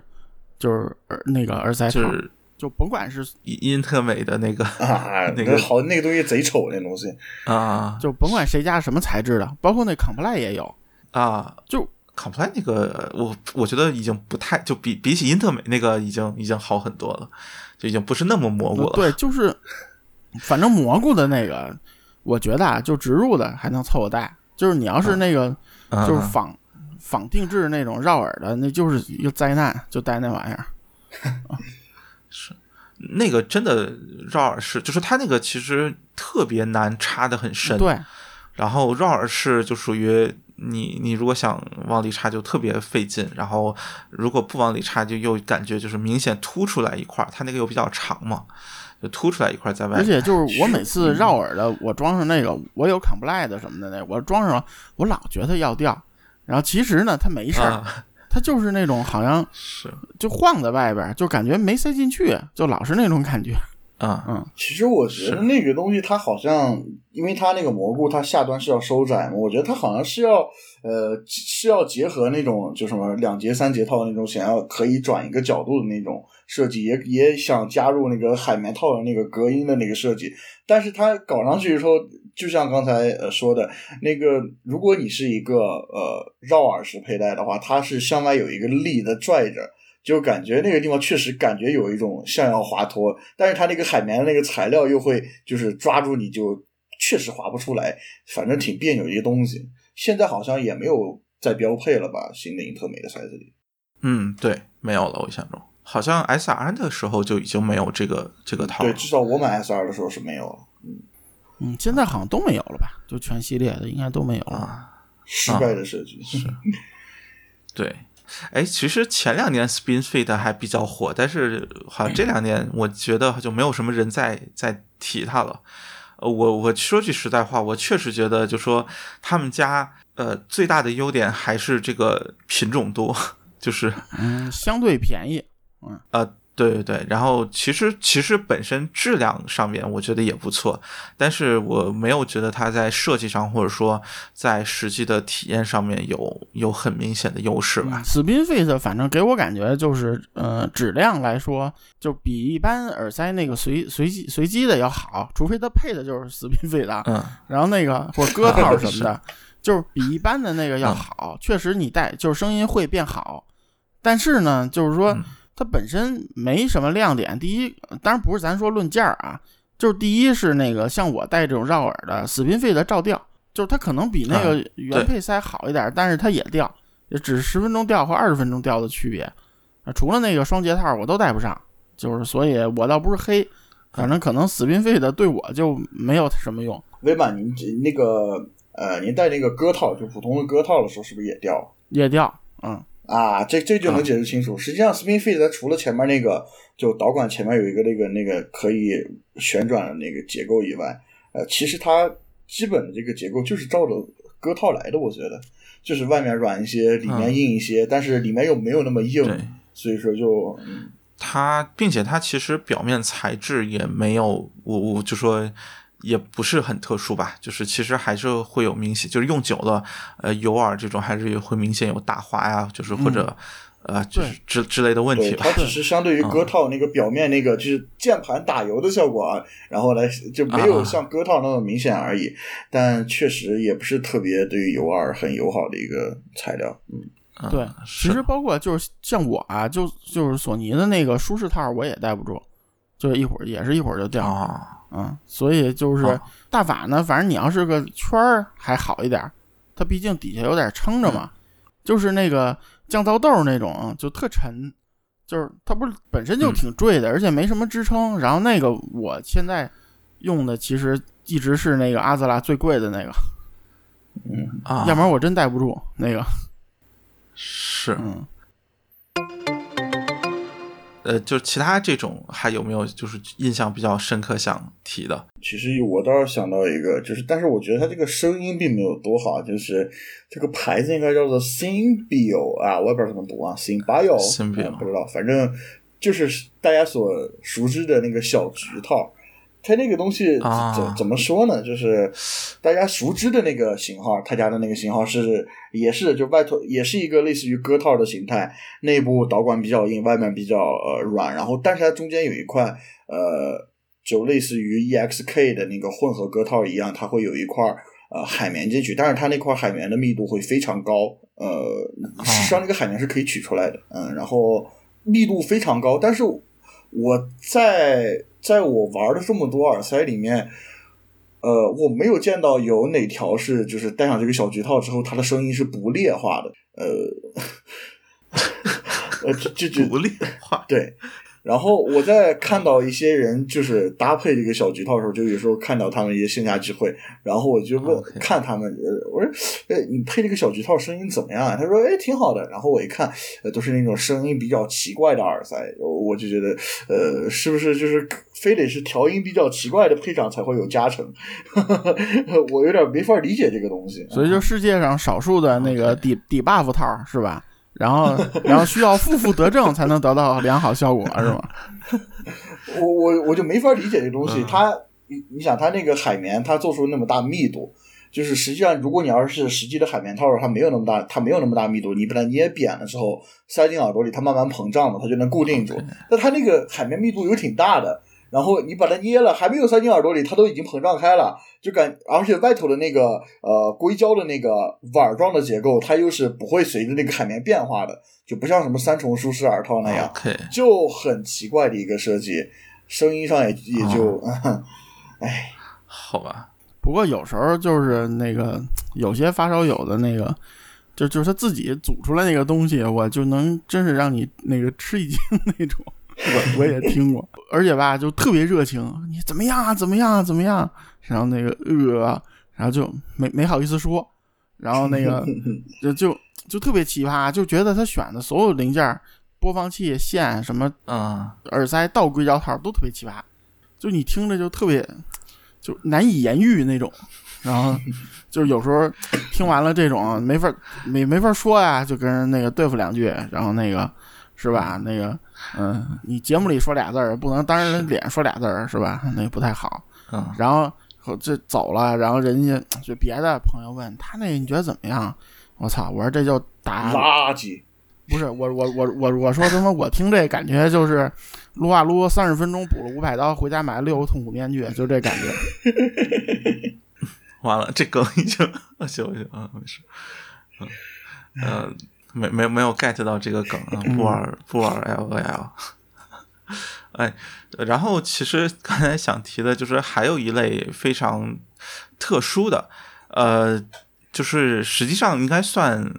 就是耳那个耳塞套，就是就甭管是因因特美的那个啊，那个好那个东西贼丑，那东西，啊就甭管谁家什么材质的，包括那 Comply 也有，啊，就 Comply 那个，我我觉得已经不太就比比起因特美那个已经已经好很多了，就已经不是那么蘑菇了。对，就是反正蘑菇的那个，我觉得啊，就植入的还能凑合戴，就是你要是那个嗯，就是仿仿定制那种绕耳的，那就是一个灾难，就戴那玩意儿。是那个真的绕耳式，就是它那个其实特别难插的很深。对，然后绕耳式就属于你，你如果想往里插就特别费劲，然后如果不往里插就又感觉就是明显凸出来一块儿，它那个又比较长嘛，就凸出来一块在外面。而且就是我每次绕耳的，我装上那个，我有 Comply 的什么的那，我装上了，我老觉得要掉，然后其实呢，它没事儿，啊，它就是那种好像 是就晃在外边儿，就感觉没塞进去，就老是那种感觉。啊，嗯，其实我觉得那个东西它好像，因为它那个蘑菇它下端是要收窄嘛，我觉得它好像是要呃是要结合那种就什么两节三节套那种想要可以转一个角度的那种设计，也也想加入那个海绵套的那个隔音的那个设计，但是它搞上去的时候，就像刚才呃说的那个，如果你是一个呃绕耳式佩戴的话，它是向外有一个力的拽着。就感觉那个地方确实感觉有一种像要滑脱，但是它那个海绵的那个材料又会就是抓住你就确实滑不出来，反正挺别扭一个东西。现在好像也没有再标配了吧？新的英特美的塞子里，嗯，对，没有了，我印象中好像 S R 的时候就已经没有这个这个套对，至少我买 S R 的时候是没有了。嗯，现在好像都没有了吧？就全系列的应该都没有了。啊。失败的设计是，对，哎，其实前两年 Spin Fit 还比较火，但是好像这两年我觉得就没有什么人在在提它了。呃，我我说句实在话，我确实觉得就说他们家呃最大的优点还是这个品种多，就是嗯，相对便宜。呃。对对对，然后其实其实本身质量上面我觉得也不错，但是我没有觉得它在设计上或者说在实际的体验上面有有很明显的优势吧。Spin Fit 反正给我感觉就是，呃，质量来说，就比一般耳塞那个随随机随机的要好，除非它配的就是 Spin 嗯然后那个或 者歌套什么是的，就是比一般的那个要好。确实你戴就是声音会变好，但是呢，就是说嗯它本身没什么亮点。第一，当然不是咱说论价啊，就是第一是那个像我戴这种绕耳的死拼费的照掉，就是它可能比那个原配塞好一点，但是它也掉，也只是十分钟掉和二十分钟掉的区别。啊，除了那个双节套我都戴不上，就是所以我倒不是黑，反正可能死拼费的对我就没有什么用，威满，您那个呃，您戴那个歌套，就普通的歌套的时候，是不是也掉？也掉，嗯。啊，这这就能解释清楚。实际上，Spin 它除了前面那个就导管前面有一个那个那个可以旋转的那个结构以外，呃，其实它基本的这个结构就是照着割套来的。我觉得就是外面软一些，里面硬一些，但是里面又没有那么硬，所以说就嗯它，并且它其实表面材质也没有，我我就说也不是很特殊吧，就是其实还是会有明显，就是用久了，呃，油耳这种还是会明显有打滑呀，就是或者。呃，就是之之类的问题吧。它只是相对于歌套那个表面那个就是键盘打油的效果啊，然后来就没有像歌套那么明显而已。但确实也不是特别对于油耳很友好的一个材料。嗯，对，其实包括就是像我啊，就就是索尼的那个舒适套我也戴不住，就是一会儿也是一会儿就掉。啊，嗯，所以就是大法呢，反正你要是个圈儿还好一点，它毕竟底下有点撑着嘛，就是那个。降噪豆那种就特沉，就是它不是本身就挺坠的，而且没什么支撑。然后那个我现在用的其实一直是那个阿兹拉最贵的那个，嗯啊，要不然我真戴不住那个。是，嗯。呃，就其他这种还有没有就是印象比较深刻想提的？其实我倒是想到一个，就是但是我觉得它这个声音并没有多好，就是这个牌子应该叫做 Symbio 啊，我也不知道怎么读啊，Symbio，不知道，反正就是大家所熟知的那个小橘套。它那个东西怎怎么说呢？就是大家熟知的那个型号，他家的那个型号是也是就外头也是一个类似于割套的形态，内部导管比较硬，外面比较呃软，然后但是它中间有一块呃，就类似于 EXK 的那个混合割套一样，它会有一块呃海绵进去，但是它那块海绵的密度会非常高，呃，实际上那个海绵是可以取出来的，嗯，然后密度非常高，但是我在。在我玩的这么多耳塞里面，呃，我没有见到有哪条是就是戴上这个小菊套之后，它的声音是不劣化的。呃，呃，这这不劣化对。然后我在看到一些人就是搭配这个小菊套的时候，就有时候看到他们一些线下聚会，然后我就问看他们，我说，哎，你配这个小菊套声音怎么样？他说，哎，挺好的。然后我一看，呃，都是那种声音比较奇怪的耳塞，我就觉得，呃，是不是就是非得是调音比较奇怪的配上才会有加成？我有点没法理解这个东西。所以就世界上少数的那个底底 buff 套是吧？然后，然后需要负负得正才能得到良好效果，是吗？我我我就没法理解这东西。它，你你想，它那个海绵，它做出那么大密度，就是实际上，如果你要是实际的海绵套，它没有那么大，它没有那么大密度，你把它捏扁了之后，塞进耳朵里，它慢慢膨胀嘛，它就能固定住。但它那个海绵密度又挺大的。然后你把它捏了，还没有塞进耳朵里，它都已经膨胀开了，就感，而且外头的那个呃硅胶的那个碗状的结构，它又是不会随着那个海绵变化的，就不像什么三重舒适耳套那样，就很奇怪的一个设计，声音上也也就，哎，好吧。不过有时候就是那个有些发烧友的那个，就就是他自己组出来那个东西，我就能真是让你那个吃一惊 那种。我我也听过，而且吧，就特别热情，你怎么样啊？怎么样啊？怎么样？然后那个呃，然后就没没好意思说，然后那个 就就就特别奇葩，就觉得他选的所有零件，播放器、线什么，嗯，耳塞、倒硅胶套都特别奇葩，就你听着就特别就难以言喻那种，然后就是有时候听完了这种没法没没法说呀，就跟人那个对付两句，然后那个。是吧？那个，嗯，你节目里说俩字儿，不能当着人脸说俩字儿，是吧？那不太好。嗯。然后这走了，然后人家就别的朋友问他那你觉得怎么样？我操！我说这就打垃圾。不是我我我我我说他妈我听这感觉就是撸啊撸三十分钟补了五百刀，回家买了六个痛苦面具，就这感觉。完了，这梗已经行不行啊？没事。嗯嗯。没没没有 get 到这个梗啊，布尔布尔 L O L，哎，然后其实刚才想提的就是还有一类非常特殊的，呃，就是实际上应该算，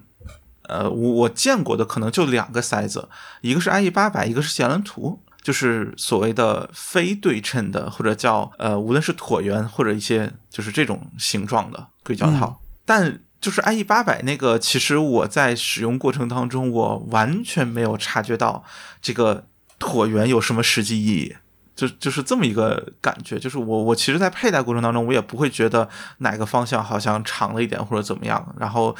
呃，我我见过的可能就两个塞子，一个是 IE 八百，一个是捷伦图，就是所谓的非对称的或者叫呃，无论是椭圆或者一些就是这种形状的硅胶套，但。就是 IE 八百那个，其实我在使用过程当中，我完全没有察觉到这个椭圆有什么实际意义，就就是这么一个感觉。就是我我其实，在佩戴过程当中，我也不会觉得哪个方向好像长了一点或者怎么样。然后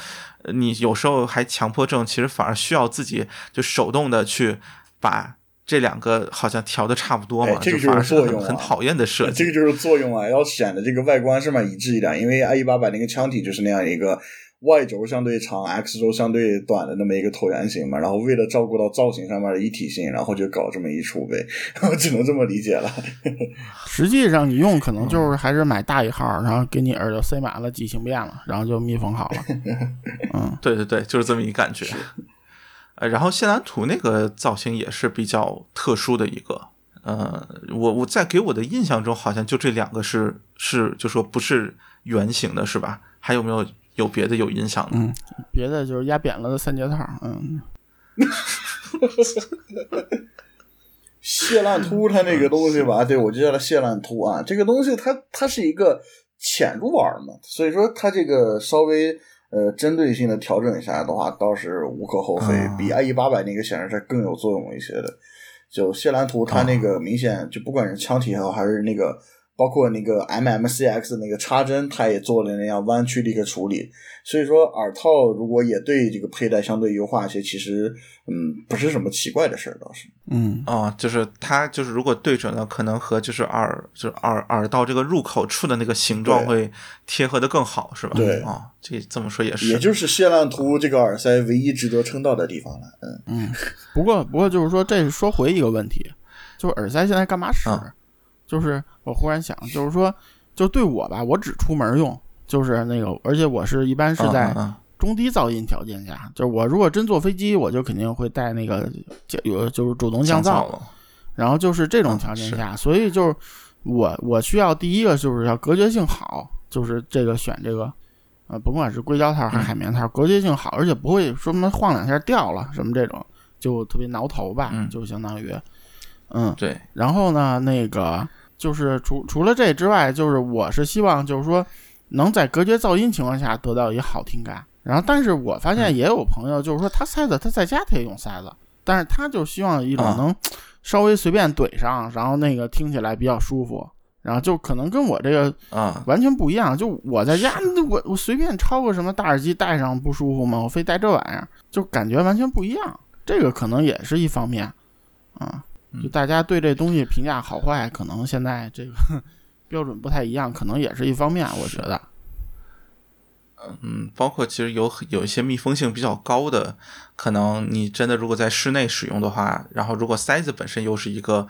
你有时候还强迫症，其实反而需要自己就手动的去把这两个好像调的差不多嘛，这个就是作用，很讨厌的设计。这个就是作用啊，要显得这个外观上面一致一点，因为 i 一八百那个腔体就是那样一个 Y 轴相对长，X 轴相对短的那么一个椭圆形嘛。然后为了照顾到造型上面的一体性，然后就搞这么一出呗，我只能这么理解了。实际上你用可能就是还是买大一号，然后给你耳朵塞满了机芯片了，然后就密封好了。嗯，对对对，就是这么一感觉。呃，然后谢兰图那个造型也是比较特殊的一个，呃，我我在给我的印象中，好像就这两个是是，就说不是圆形的，是吧？还有没有有别的有印象的？嗯，别的就是压扁了的三节套，嗯。谢烂秃它那个东西吧，对我就叫它谢烂秃啊。这个东西它它是一个浅入耳嘛，所以说它这个稍微。呃，针对性的调整一下的话，倒是无可厚非，比 IE 八百那个显示器更有作用一些的。就谢兰图，它那个明显就不管是枪体也好，还是那个。包括那个 MMCX 那个插针，它也做了那样弯曲的一个处理，所以说耳套如果也对这个佩戴相对优化一些，其实嗯不是什么奇怪的事儿，倒是。嗯啊，就是它就是如果对准了，可能和就是耳就是耳耳道这个入口处的那个形状会贴合的更好，是吧？对啊，这这么说也是。也就是谢烂图这个耳塞唯一值得称道的地方了。嗯嗯，不过不过就是说，这说回一个问题，就是耳塞现在干嘛使？就是我忽然想，就是说，就对我吧，我只出门用，就是那个，而且我是一般是在中低噪音条件下，就是我如果真坐飞机，我就肯定会带那个有就是主动降噪，然后就是这种条件下，所以就是我我需要第一个就是要隔绝性好，就是这个选这个，呃，甭管是硅胶套还是海绵套，隔绝性好，而且不会说什么晃两下掉了什么这种，就特别挠头吧，就相当于，嗯，对，然后呢，那个。就是除除了这之外，就是我是希望，就是说能在隔绝噪音情况下得到一个好听感。然后，但是我发现也有朋友，就是说他塞子他在家他也用塞子，但是他就希望一种能稍微随便怼上，然后那个听起来比较舒服。然后就可能跟我这个啊完全不一样。就我在家，我我随便抄个什么大耳机戴上不舒服吗？我非戴这玩意儿，就感觉完全不一样。这个可能也是一方面啊。就大家对这东西评价好坏，可能现在这个 标准不太一样，可能也是一方面。我觉得，嗯，包括其实有有一些密封性比较高的，可能你真的如果在室内使用的话，然后如果塞子本身又是一个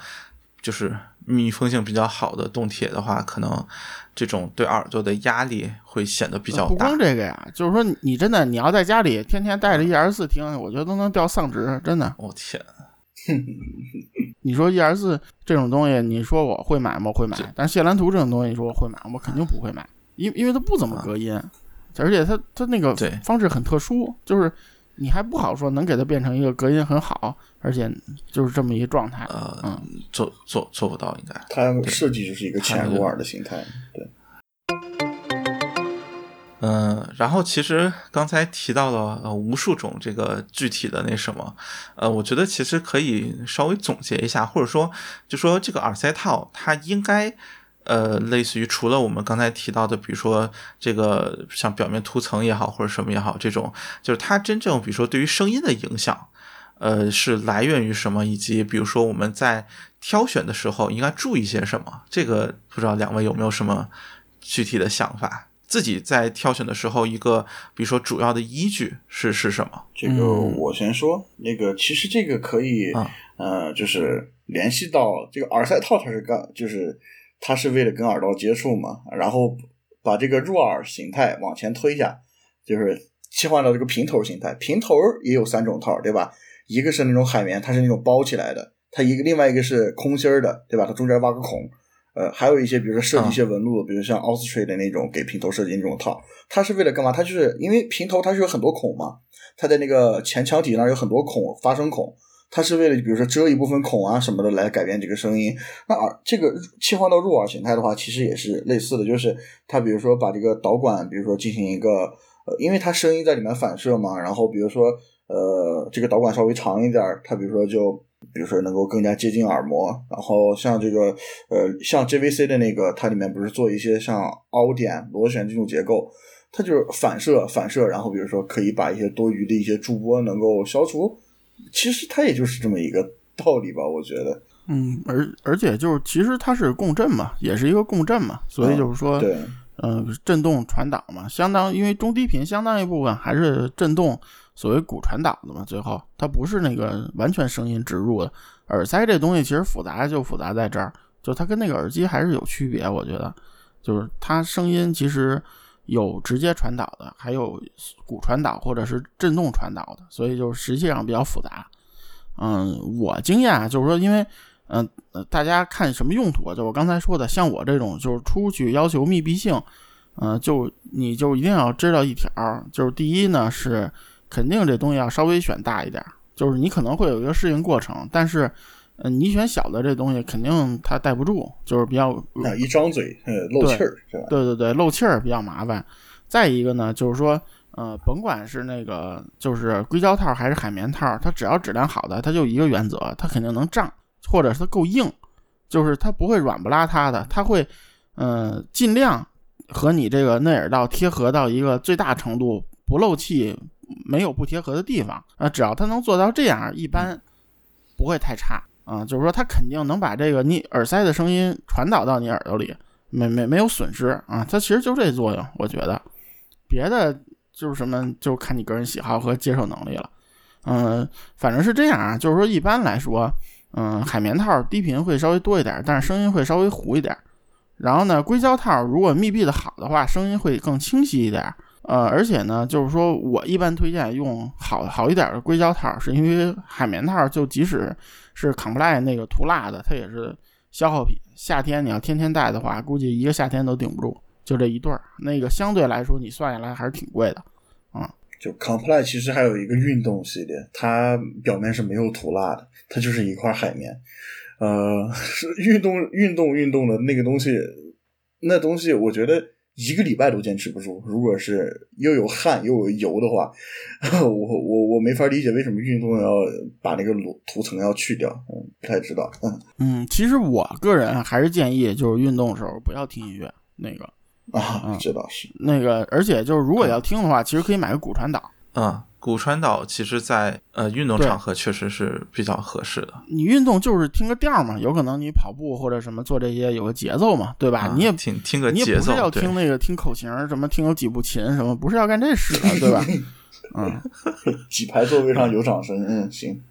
就是密封性比较好的动铁的话，可能这种对耳朵的压力会显得比较大。不光这个呀，就是说你真的你要在家里天天带着一二四听，我觉得都能掉丧值，真的。我天。你说 E S 这种东西，你说我会买吗？会买。但是谢兰图这种东西，你说我会买，我肯定不会买，因因为它不怎么隔音，而且它它那个方式很特殊，就是你还不好说能给它变成一个隔音很好，而且就是这么一个状态。呃，嗯，做做做不到，应该。它设计就是一个潜入耳的形态，对。嗯，然后其实刚才提到了呃无数种这个具体的那什么，呃，我觉得其实可以稍微总结一下，或者说就说这个耳塞套它应该呃类似于除了我们刚才提到的，比如说这个像表面涂层也好或者什么也好，这种就是它真正比如说对于声音的影响，呃是来源于什么，以及比如说我们在挑选的时候应该注意些什么，这个不知道两位有没有什么具体的想法？自己在挑选的时候，一个比如说主要的依据是是什么？这个我先说。那个其实这个可以，呃，就是联系到这个耳塞套，它是干，就是它是为了跟耳道接触嘛。然后把这个入耳形态往前推一下，就是切换到这个平头形态。平头也有三种套，对吧？一个是那种海绵，它是那种包起来的；它一个另外一个是空心儿的，对吧？它中间挖个孔。呃，还有一些，比如说设计一些纹路，比如像 o s t r a 的那种给平头设计那种套，它是为了干嘛？它就是因为平头它是有很多孔嘛，它在那个前腔体那儿有很多孔，发声孔，它是为了比如说遮一部分孔啊什么的来改变这个声音。那耳这个切换到入耳形态的话，其实也是类似的，就是它比如说把这个导管，比如说进行一个，呃，因为它声音在里面反射嘛，然后比如说呃这个导管稍微长一点，它比如说就。比如说能够更加接近耳膜，然后像这个呃，像 JVC 的那个，它里面不是做一些像凹点、螺旋这种结构，它就是反射反射，然后比如说可以把一些多余的一些驻波能够消除。其实它也就是这么一个道理吧，我觉得。嗯，而而且就是其实它是共振嘛，也是一个共振嘛，所以就是说，对，嗯、震动传导嘛，相当因为中低频相当一部分还是震动，所谓骨传导的嘛，最后它不是那个完全声音植入的。耳塞这东西其实复杂就复杂在这儿，就它跟那个耳机还是有区别，我觉得，就是它声音其实有直接传导的，还有骨传导或者是震动传导的，所以就是实际上比较复杂。嗯，我经验啊，就是说，因为嗯、大家看什么用途啊？就我刚才说的，像我这种就是出去要求密闭性，嗯、就你就一定要知道一条，就是第一呢是肯定这东西要稍微选大一点，就是你可能会有一个适应过程，但是嗯、呃你选小的这东西肯定它带不住，就是比较啊，一张嘴，呃，漏气儿是吧？对对对，漏气儿比较麻烦。再一个呢，就是说，呃，甭管是那个就是硅胶套还是海绵套，它只要质量好的，它就一个原则，它肯定能胀，或者是它够硬，就是它不会软不拉塌的，它会，呃，尽量和你这个内耳道贴合到一个最大程度，不漏气，没有不贴合的地方啊、只要它能做到这样，一般不会太差啊、就是说它肯定能把这个你耳塞的声音传导到你耳朵里。没没没有损失啊，它其实就这作用，我觉得，别的就是什么，就看你个人喜好和接受能力了。嗯，反正是这样啊，就是说一般来说，嗯，海绵套低频会稍微多一点，但是声音会稍微糊一点。然后呢，硅胶套如果密闭的好的话，声音会更清晰一点。呃，而且呢，就是说我一般推荐用好好一点的硅胶套，是因为海绵套就即使是 Comply 那个涂蜡的，它也是消耗品。夏天你要天天戴的话，估计一个夏天都顶不住。就这一对儿，那个相对来说你算下来还是挺贵的啊。就 Comply 其实还有一个运动系列，它表面是没有涂蜡的，它就是一块海绵。呃，是运动运动运动的那个东西，那东西我觉得一个礼拜都坚持不住。如果是又有汗又有油的话，我我我没法理解为什么运动要把那个涂涂层要去掉。嗯，不太知道。嗯嗯，其实我个人还是建议，就是运动的时候不要听音乐，那个啊嗯，这倒是。那个，而且就是如果要听的话，其实可以买个骨传导。嗯，骨传导其实在呃运动场合确实是比较合适的，你运动就是听个调儿嘛，有可能你跑步或者什么做这些有个节奏嘛，对吧？啊你也听听个你也节奏，不是要听那个听口型什么，听有几步琴什么，不是要干这事的，对吧？嗯，几排座位上有掌声。嗯，行。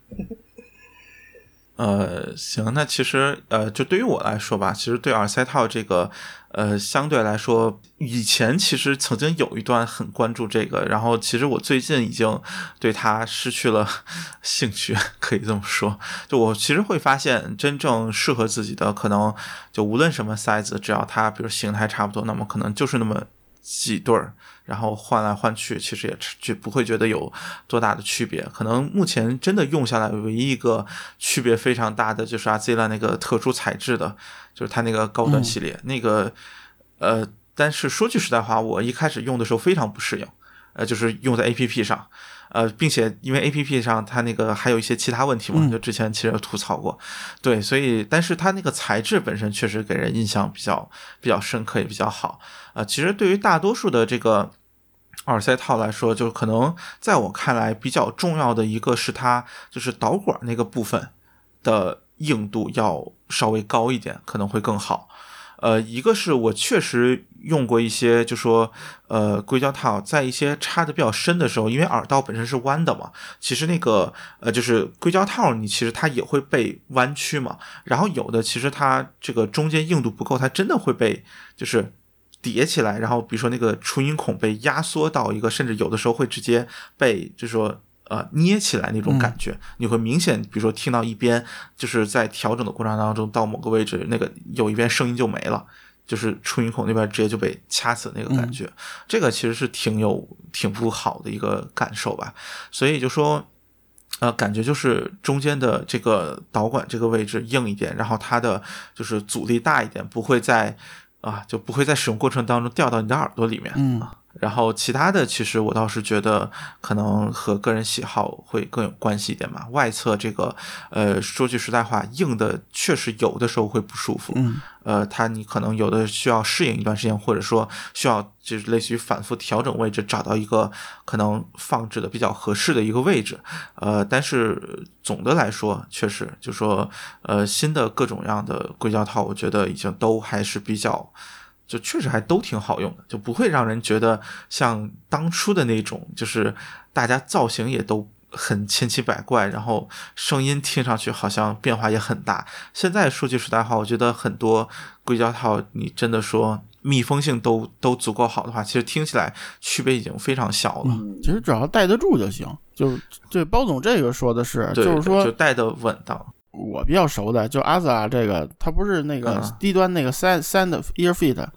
呃，行，那其实呃，就对于我来说吧，其实对耳塞套这个，呃，相对来说，以前其实曾经有一段很关注这个，然后其实我最近已经对它失去了 兴趣，可以这么说。就我其实会发现，真正适合自己的，可能就无论什么 size，只要它比如形态差不多，那么可能就是那么几对儿，然后换来换去，其实也就不会觉得有多大的区别。可能目前真的用下来，唯一一个区别非常大的就是阿 Zila 那个特殊材质的，就是它那个高端系列、那个，呃，但是说句实在话，我一开始用的时候非常不适应，呃，就是用在 APP 上。呃，并且因为 A P P 上它那个还有一些其他问题嘛，嗯就之前其实有吐槽过，对，所以但是它那个材质本身确实给人印象比较比较深刻，也比较好。呃，其实对于大多数的这个耳塞套来说，就可能在我看来比较重要的一个是它就是导管那个部分的硬度要稍微高一点，可能会更好。呃，一个是我确实用过一些，就说呃硅胶套，在一些插的比较深的时候，因为耳道本身是弯的嘛，其实那个呃就是硅胶套，你其实它也会被弯曲嘛。然后有的其实它这个中间硬度不够，它真的会被就是叠起来，然后比如说那个出音孔被压缩到一个，甚至有的时候会直接被就是说。呃，捏起来那种感觉，你会明显，比如说听到一边，就是在调整的过程当中，到某个位置，那个有一边声音就没了，就是出音孔那边直接就被掐死那个感觉，这个其实是挺有挺不好的一个感受吧。所以就说，呃，感觉就是中间的这个导管这个位置硬一点，然后它的就是阻力大一点，不会在啊就不会在使用过程当中掉到你的耳朵里面。嗯啊然后其他的，其实我倒是觉得可能和个人喜好会更有关系一点嘛。外侧这个，呃，说句实在话，硬的确实有的时候会不舒服。嗯，呃，它你可能有的需要适应一段时间，或者说需要就是类似于反复调整位置，找到一个可能放置的比较合适的一个位置。呃，但是总的来说，确实就说，呃，新的各种各样的硅胶套，我觉得已经都还是比较。就确实还都挺好用的，就不会让人觉得像当初的那种，就是大家造型也都很千奇百怪，然后声音听上去好像变化也很大。现在说句实在话，我觉得很多硅胶套，你真的说密封性都都足够好的话，其实听起来区别已经非常小了。其实只要戴得住就行。就对包总这个说的是，就是说就戴得稳当。我比较熟的就阿兹拉这个，它不是那个低端那个三三的 Ear Fit。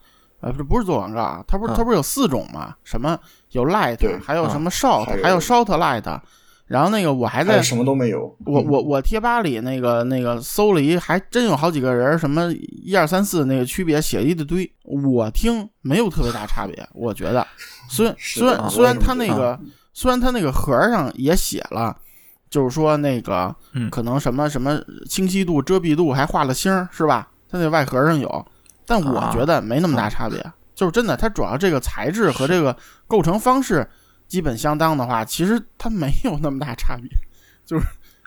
呃，不是不是做广告啊，它不是它不是有四种吗？什么有 light，还有什么 short，还有 short light，然后那个我还在什么都没有。我我我贴吧里那个那个搜了一，还真有好几个人，什么一二三四那个区别写了一大堆，我听没有特别大差别，我觉得。虽 然虽然虽然它那个虽然它那个盒上也写了，就是说那个可能什么什么清晰度、遮蔽度还画了星，是吧？它那外盒上有。但我觉得没那么大差别，就是真的，它主要这个材质和这个构成方式基本相当的话，其实它没有那么大差别，就是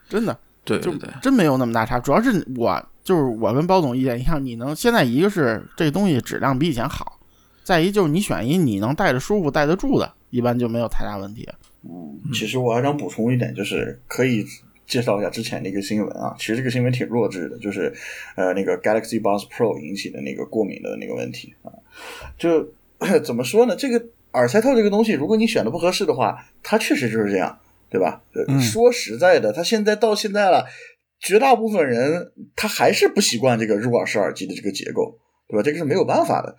真的，对，就真没有那么大差。主要是我就是我跟包总意见一样，你能现在一个是这东西质量比以前好，再一就是你选一你能戴着舒服、戴得住的，一般就没有太大问题。嗯，其实我还想补充一点，就是可以。介绍一下之前的一个新闻啊，其实这个新闻挺弱智的，就是呃那个 Galaxy Buds Pro 引起的那个过敏的那个问题啊，就 怎么说呢？这个耳塞套这个东西，如果你选的不合适的话，它确实就是这样，对吧？说实在的，它现在到现在了，绝大部分人他还是不习惯这个入耳式耳机的这个结构，对吧？这个是没有办法的。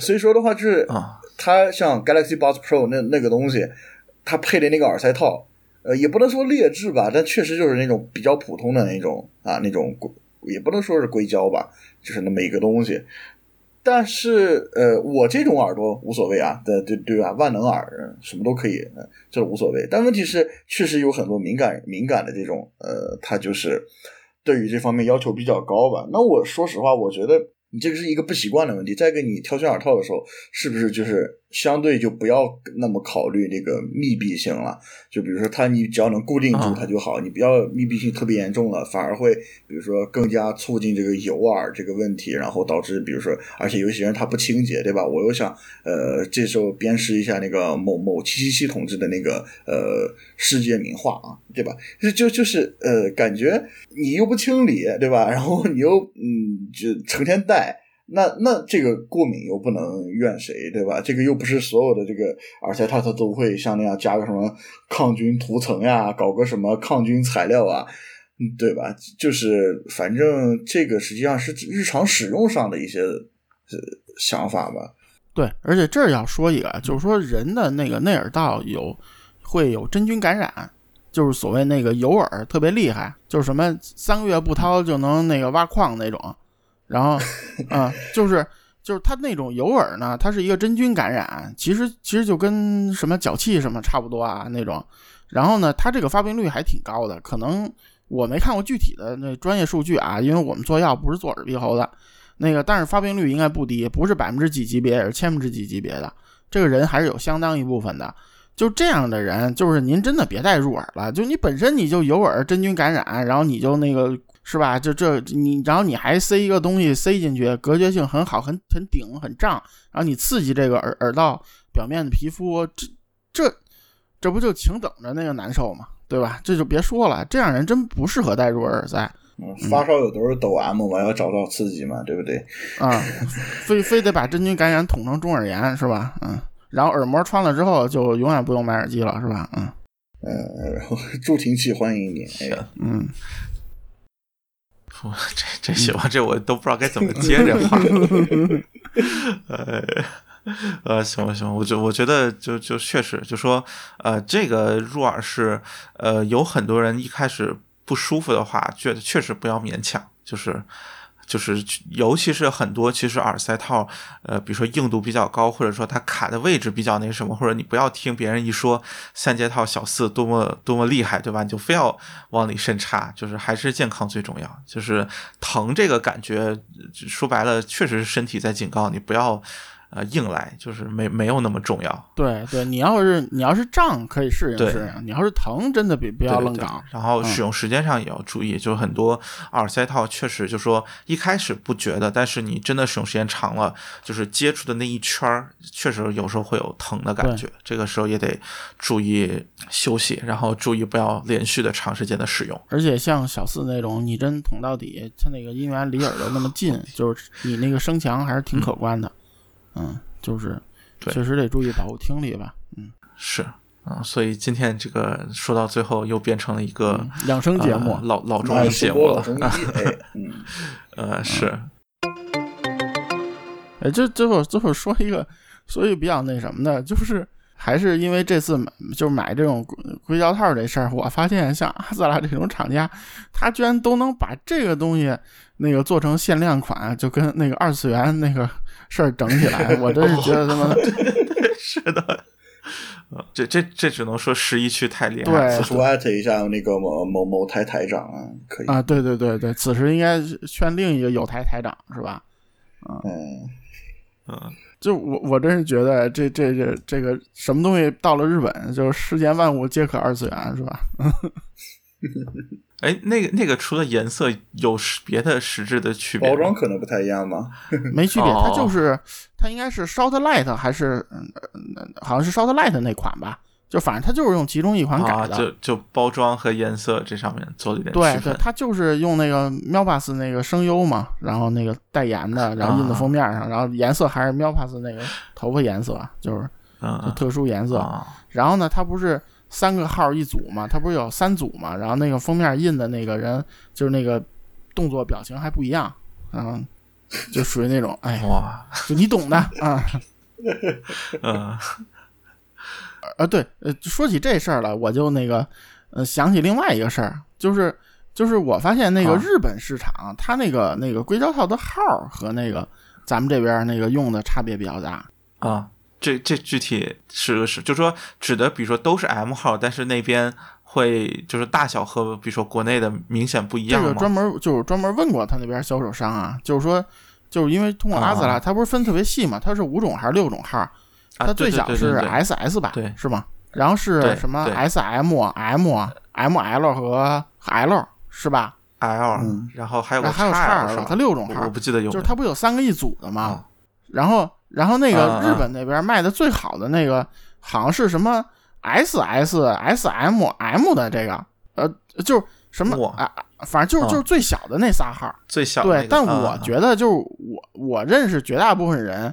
所以说的话，就是啊它像 Galaxy Buds Pro 那那个东西，它配的那个耳塞套。呃，也不能说劣质吧，但确实就是那种比较普通的那种啊，那种，也不能说是硅胶吧，就是那么一个东西。但是，呃，我这种耳朵无所谓啊，对对对吧？万能耳，什么都可以，这无所谓。但问题是，确实有很多敏感敏感的这种，呃，他就是对于这方面要求比较高吧。那我说实话，我觉得。你这个是一个不习惯的问题。再给，你挑选耳套的时候，是不是就是相对就不要那么考虑这个密闭性了？就比如说，它你只要能固定住它就好，你不要密闭性特别严重了，反而会比如说更加促进这个油耳这个问题，然后导致比如说，而且有些人他不清洁，对吧？我又想呃，这时候鞭尸一下那个某某七七七同志的那个呃世界名画啊，对吧？就就就是呃，感觉你又不清理，对吧？然后你又嗯，就成天戴。那那这个过敏又不能怨谁，对吧？这个又不是所有的这个耳塞套它都会像那样加个什么抗菌涂层呀，搞个什么抗菌材料啊，对吧？就是反正这个实际上是日常使用上的一些呃想法吧。对，而且这儿要说一个，就是说人的那个内耳道有会有真菌感染，就是所谓那个油耳特别厉害，就是什么三个月不掏就能那个挖矿那种。然后，啊，就是就是他那种油耳呢，它是一个真菌感染，其实其实就跟什么脚气什么差不多啊那种。然后呢，它这个发病率还挺高的，可能我没看过具体的那专业数据啊，因为我们做药不是做耳鼻喉的，那个但是发病率应该不低，不是百分之几级别，也是千分之几级别的。这个人还是有相当一部分的。就这样的人，就是您真的别戴入耳了，就你本身你就油耳真菌感染，然后你就那个。是吧？就这你，然后你还塞一个东西塞进去，隔绝性很好，很很顶，很胀，然后你刺激这个耳耳道表面的皮肤，这这这不就请等着那个难受吗？对吧？这就别说了，这样人真不适合戴入耳塞。嗯，发烧有都是抖 M 嘛，要找到刺激嘛，对不对？啊，非非得把真菌感染捅成中耳炎是吧？嗯，然后耳膜穿了之后就永远不用买耳机了是吧？嗯呃，然后 助听器欢迎你，哎，嗯。这这行吧，这我都不知道该怎么接这话。呃 呃，行吧行吧，我就我觉得就就确实就说呃，这个入耳是呃，有很多人一开始不舒服的话，觉得确实不要勉强，就是就是尤其是很多其实耳塞套，呃，比如说硬度比较高，或者说它卡的位置比较那什么，或者你不要听别人一说三节套小四多么多么厉害，对吧？你就非要往里深插，就是还是健康最重要。就是疼这个感觉，说白了，确实是身体在警告你不要。呃，硬来就是没没有那么重要。对对，你要是你要是胀可以适应对适应，你要是疼真的比不要愣杠。然后嗯使用时间上也要注意，就是很多耳塞套确实就说一开始不觉得，但是你真的使用时间长了，就是接触的那一圈儿，确实有时候会有疼的感觉。这个时候也得注意休息，然后注意不要连续的长时间的使用。而且像小四那种，你真捅到底，它那个音源离耳朵那么近，就是你那个声强还是挺可观的。嗯，就是确实得注意保护听力吧。嗯，是啊、所以今天这个说到最后又变成了一个、嗯养生节目呃、老老中哎医节目了。嗯，呃，是哎，这最后最后说一个，说一个比较那什么的，就是还是因为这次买就是买这种硅硅胶套这事儿，我发现像阿斯拉这种厂家，他居然都能把这个东西那个做成限量款，就跟那个二次元那个事儿整起来，我真是觉得他妈是的。呃这这这只能说十一区太厉害对了，说艾特一下那个某某某台台长啊，可以，啊，对对对对，此时应该劝另一个有台台长是吧？嗯，嗯，就我我真是觉得这这这这个什么东西到了日本，就是世间万物皆可二次元是吧？哎，那个那个除了颜色有别的实质的区别？包装可能不太一样吧，没区别，哦它就是它应该是 Short Light 还是嗯呃好像是 Short Light 那款吧？就反正它就是用其中一款改啊，的。就就包装和颜色这上面做了一点对对，它就是用那个 m 巴 Pass 那个声优嘛，然后那个代言的，然后印在封面上，然后颜色还是 m 巴 Pass 那个头发颜色，就是特殊颜色。啊然后呢，它不是三个号一组嘛，它不是有三组嘛？然后那个封面印的那个人就是那个动作表情还不一样，嗯，就属于那种 哎，哇，就你懂的啊。嗯啊，对，呃，说起这事儿了，我就那个，呃，想起另外一个事儿，就是就是我发现那个啊日本市场，它那个那个硅胶套的号儿和那个咱们这边儿那个用的差别比较大。啊，这这具体是个是，就说指的，比如说都是 M 号，但是那边会就是大小和比如说国内的明显不一样？这个专门就是专门问过他那边销售商啊，就是说，就是因为通过阿兹拉，啊它不是分特别细嘛，它是五种还是六种号？啊，它最小是 SS 吧，对是吗？然后是什么 SM、M、ML 和 L 是吧？L，、嗯然后还有还有 XL 它六种号我我，不记得有就是它不有三个一组的吗？啊然后，然后那个日本那边卖的最好的那个，好像是什么 SS、SM、M 的这个，呃，就是什么啊，啊反正就是啊就是最小的那仨号。最小对但啊我觉得就是我我认识绝大部分人，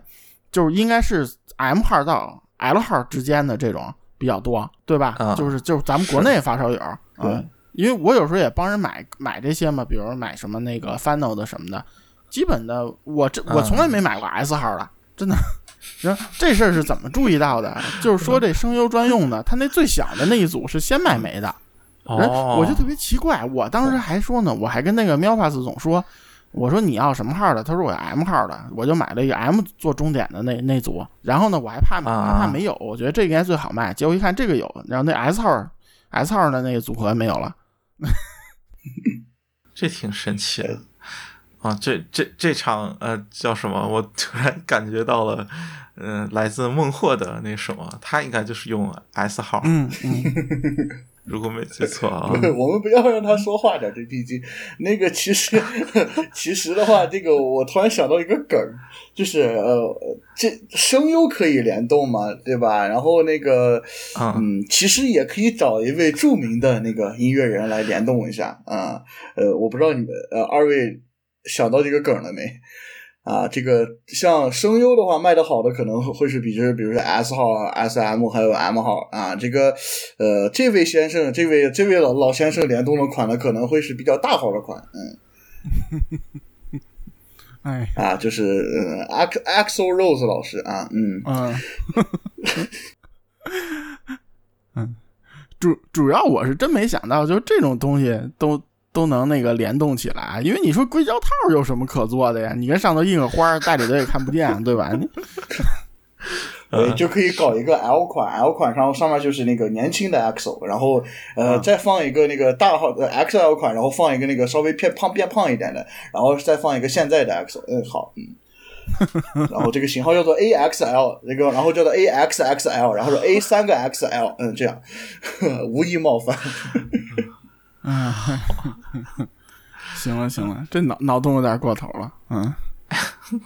就是应该是 M 号到 L 号之间的这种比较多，对吧？啊就是就是咱们国内发烧友，对嗯，因为我有时候也帮人买买这些嘛，比如买什么那个 Final 的什么的，基本的我这我从来没买过 S 号的，真的。然后这事儿是怎么注意到的？就是说这声优专用的，他那最小的那一组是先卖没的，人哦，我就特别奇怪，我当时还说呢，我还跟那个喵 pass 总说，我说你要什么号的？他说我要 M 号的，我就买了一个 M 做终点的那那组。然后呢，我还怕我啊还怕没有，我觉得这个应该最好卖。结果一看这个有，然后那 S 号 S 号的那个组合没有了。这挺神奇的啊！这这这场呃叫什么？我突然感觉到了，嗯、来自孟获的那什么，他应该就是用 S 号，嗯 嗯，如果没记错啊。我们不要让他说话的这毕竟。那个其实 其实的话，这个我突然想到一个梗儿，就是呃，这声优可以联动嘛，对吧？然后那个嗯嗯，其实也可以找一位著名的那个音乐人来联动一下啊。呃，我不知道你们呃二位想到这个梗了没？啊，这个像声优的话，卖的好的可能会是比就是比如说 S 号啊、SM 还有 M 号啊，这个呃，这位先生，这位这位老老先生联动的款呢，可能会是比较大号的款，嗯 哎，啊，就是呃，Ax Axel Rose 老师啊，嗯，嗯，嗯，主主要我是真没想到，就这种东西都都能那个联动起来。因为你说硅胶套有什么可做的呀？你跟上头印个花，代理的也看不见，对吧？你 对，就可以搞一个 L 款，L 款然后上面就是那个年轻的 XO，然后呃再放一个那个大号的 XL 款，然后放一个那个稍微偏胖变胖一点的，然后再放一个现在的 XO，嗯好，嗯，然后这个型号叫做 AXL，那个然后叫做 AXXL，然后是 A 三个 XL，嗯这样，无意冒犯。嗯，行了行了，这脑脑洞有点过头了，嗯。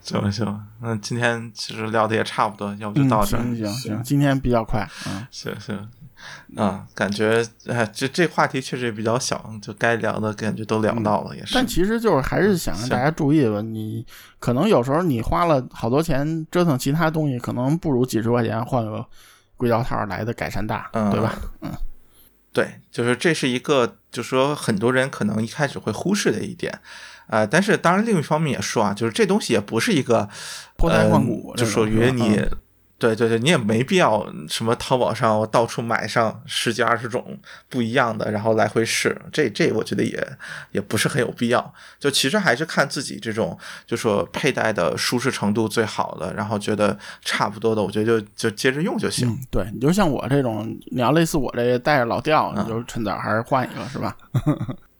行了行了，那今天其实聊的也差不多，要不就到这。行行行，今天比较快，嗯，行行，啊，感觉哎，这这话题确实也比较小，就该聊的感觉都聊到了，也是。但其实就是还是想让大家注意吧，你可能有时候你花了好多钱折腾其他东西，可能不如几十块钱换个硅胶套来的改善大，对吧？嗯，对，就是这是一个，就是说很多人可能一开始会忽视的一点。呃，但是当然，另一方面也说啊，就是这东西也不是一个脱胎换骨，就属于你，对对对，你也没必要什么淘宝上我到处买上十几二十种不一样的，然后来回试，这这我觉得也也不是很有必要。就其实还是看自己这种，就说佩戴的舒适程度最好的，然后觉得差不多的，我觉得就就接着用就行。对，你就像我这种，你要类似我这带着老掉，你就趁早还是换一个，是吧？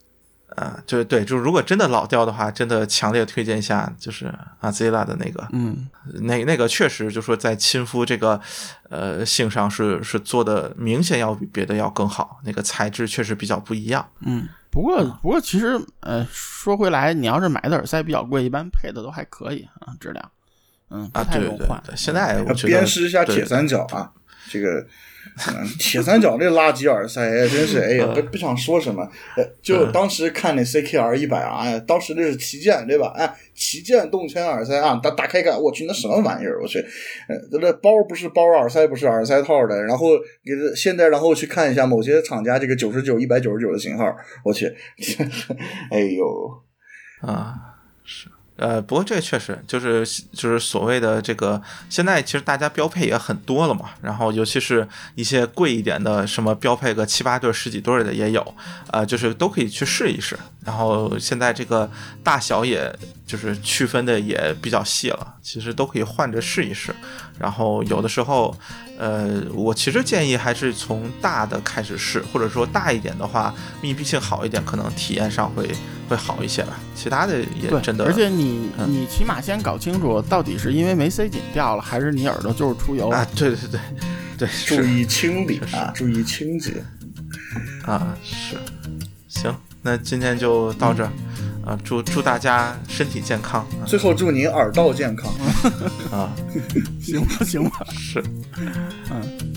啊，就对，就是如果真的老掉的话，真的强烈推荐一下，就是阿 Zilla 的那个，嗯，那那个确实就说在亲肤这个呃性上是是做的明显要比别的要更好，那个材质确实比较不一样。嗯，不过不过其实呃说回来，你要是买的耳塞比较贵，一般配的都还可以啊，质量，嗯，啊对对对，现在我觉得鞭尸一下铁三角啊，这个。铁三角那垃圾耳塞，真是哎呀，不不想说什么。就当时看那 CKR 一百啊，哎，当时那是旗舰对吧？哎，旗舰动圈耳塞啊，打打开看，我去，那什么玩意儿？我去，呃，这包不是包，耳塞不是耳塞套的。然后给现在，然后去看一下某些厂家这个九十九、一百九十九的型号，我去，哎呦，啊，是。呃，不过这确实就是就是所谓的这个，现在其实大家标配也很多了嘛。然后尤其是一些贵一点的，什么标配个七八对、十几对的也有，呃，就是都可以去试一试。然后现在这个大小也就是区分的也比较细了，其实都可以换着试一试。然后有的时候，呃，我其实建议还是从大的开始试，或者说大一点的话，密闭性好一点，可能体验上会。会好一些吧，其他的也真的。而且你你起码先搞清楚，到底是因为没塞紧掉了，还是你耳朵就是出油啊？对对对对，注意清理啊，注意清洁啊，是。行，那今天就到这儿啊，祝祝大家身体健康，最后祝您耳道健康。啊，行吧行吧，是，嗯。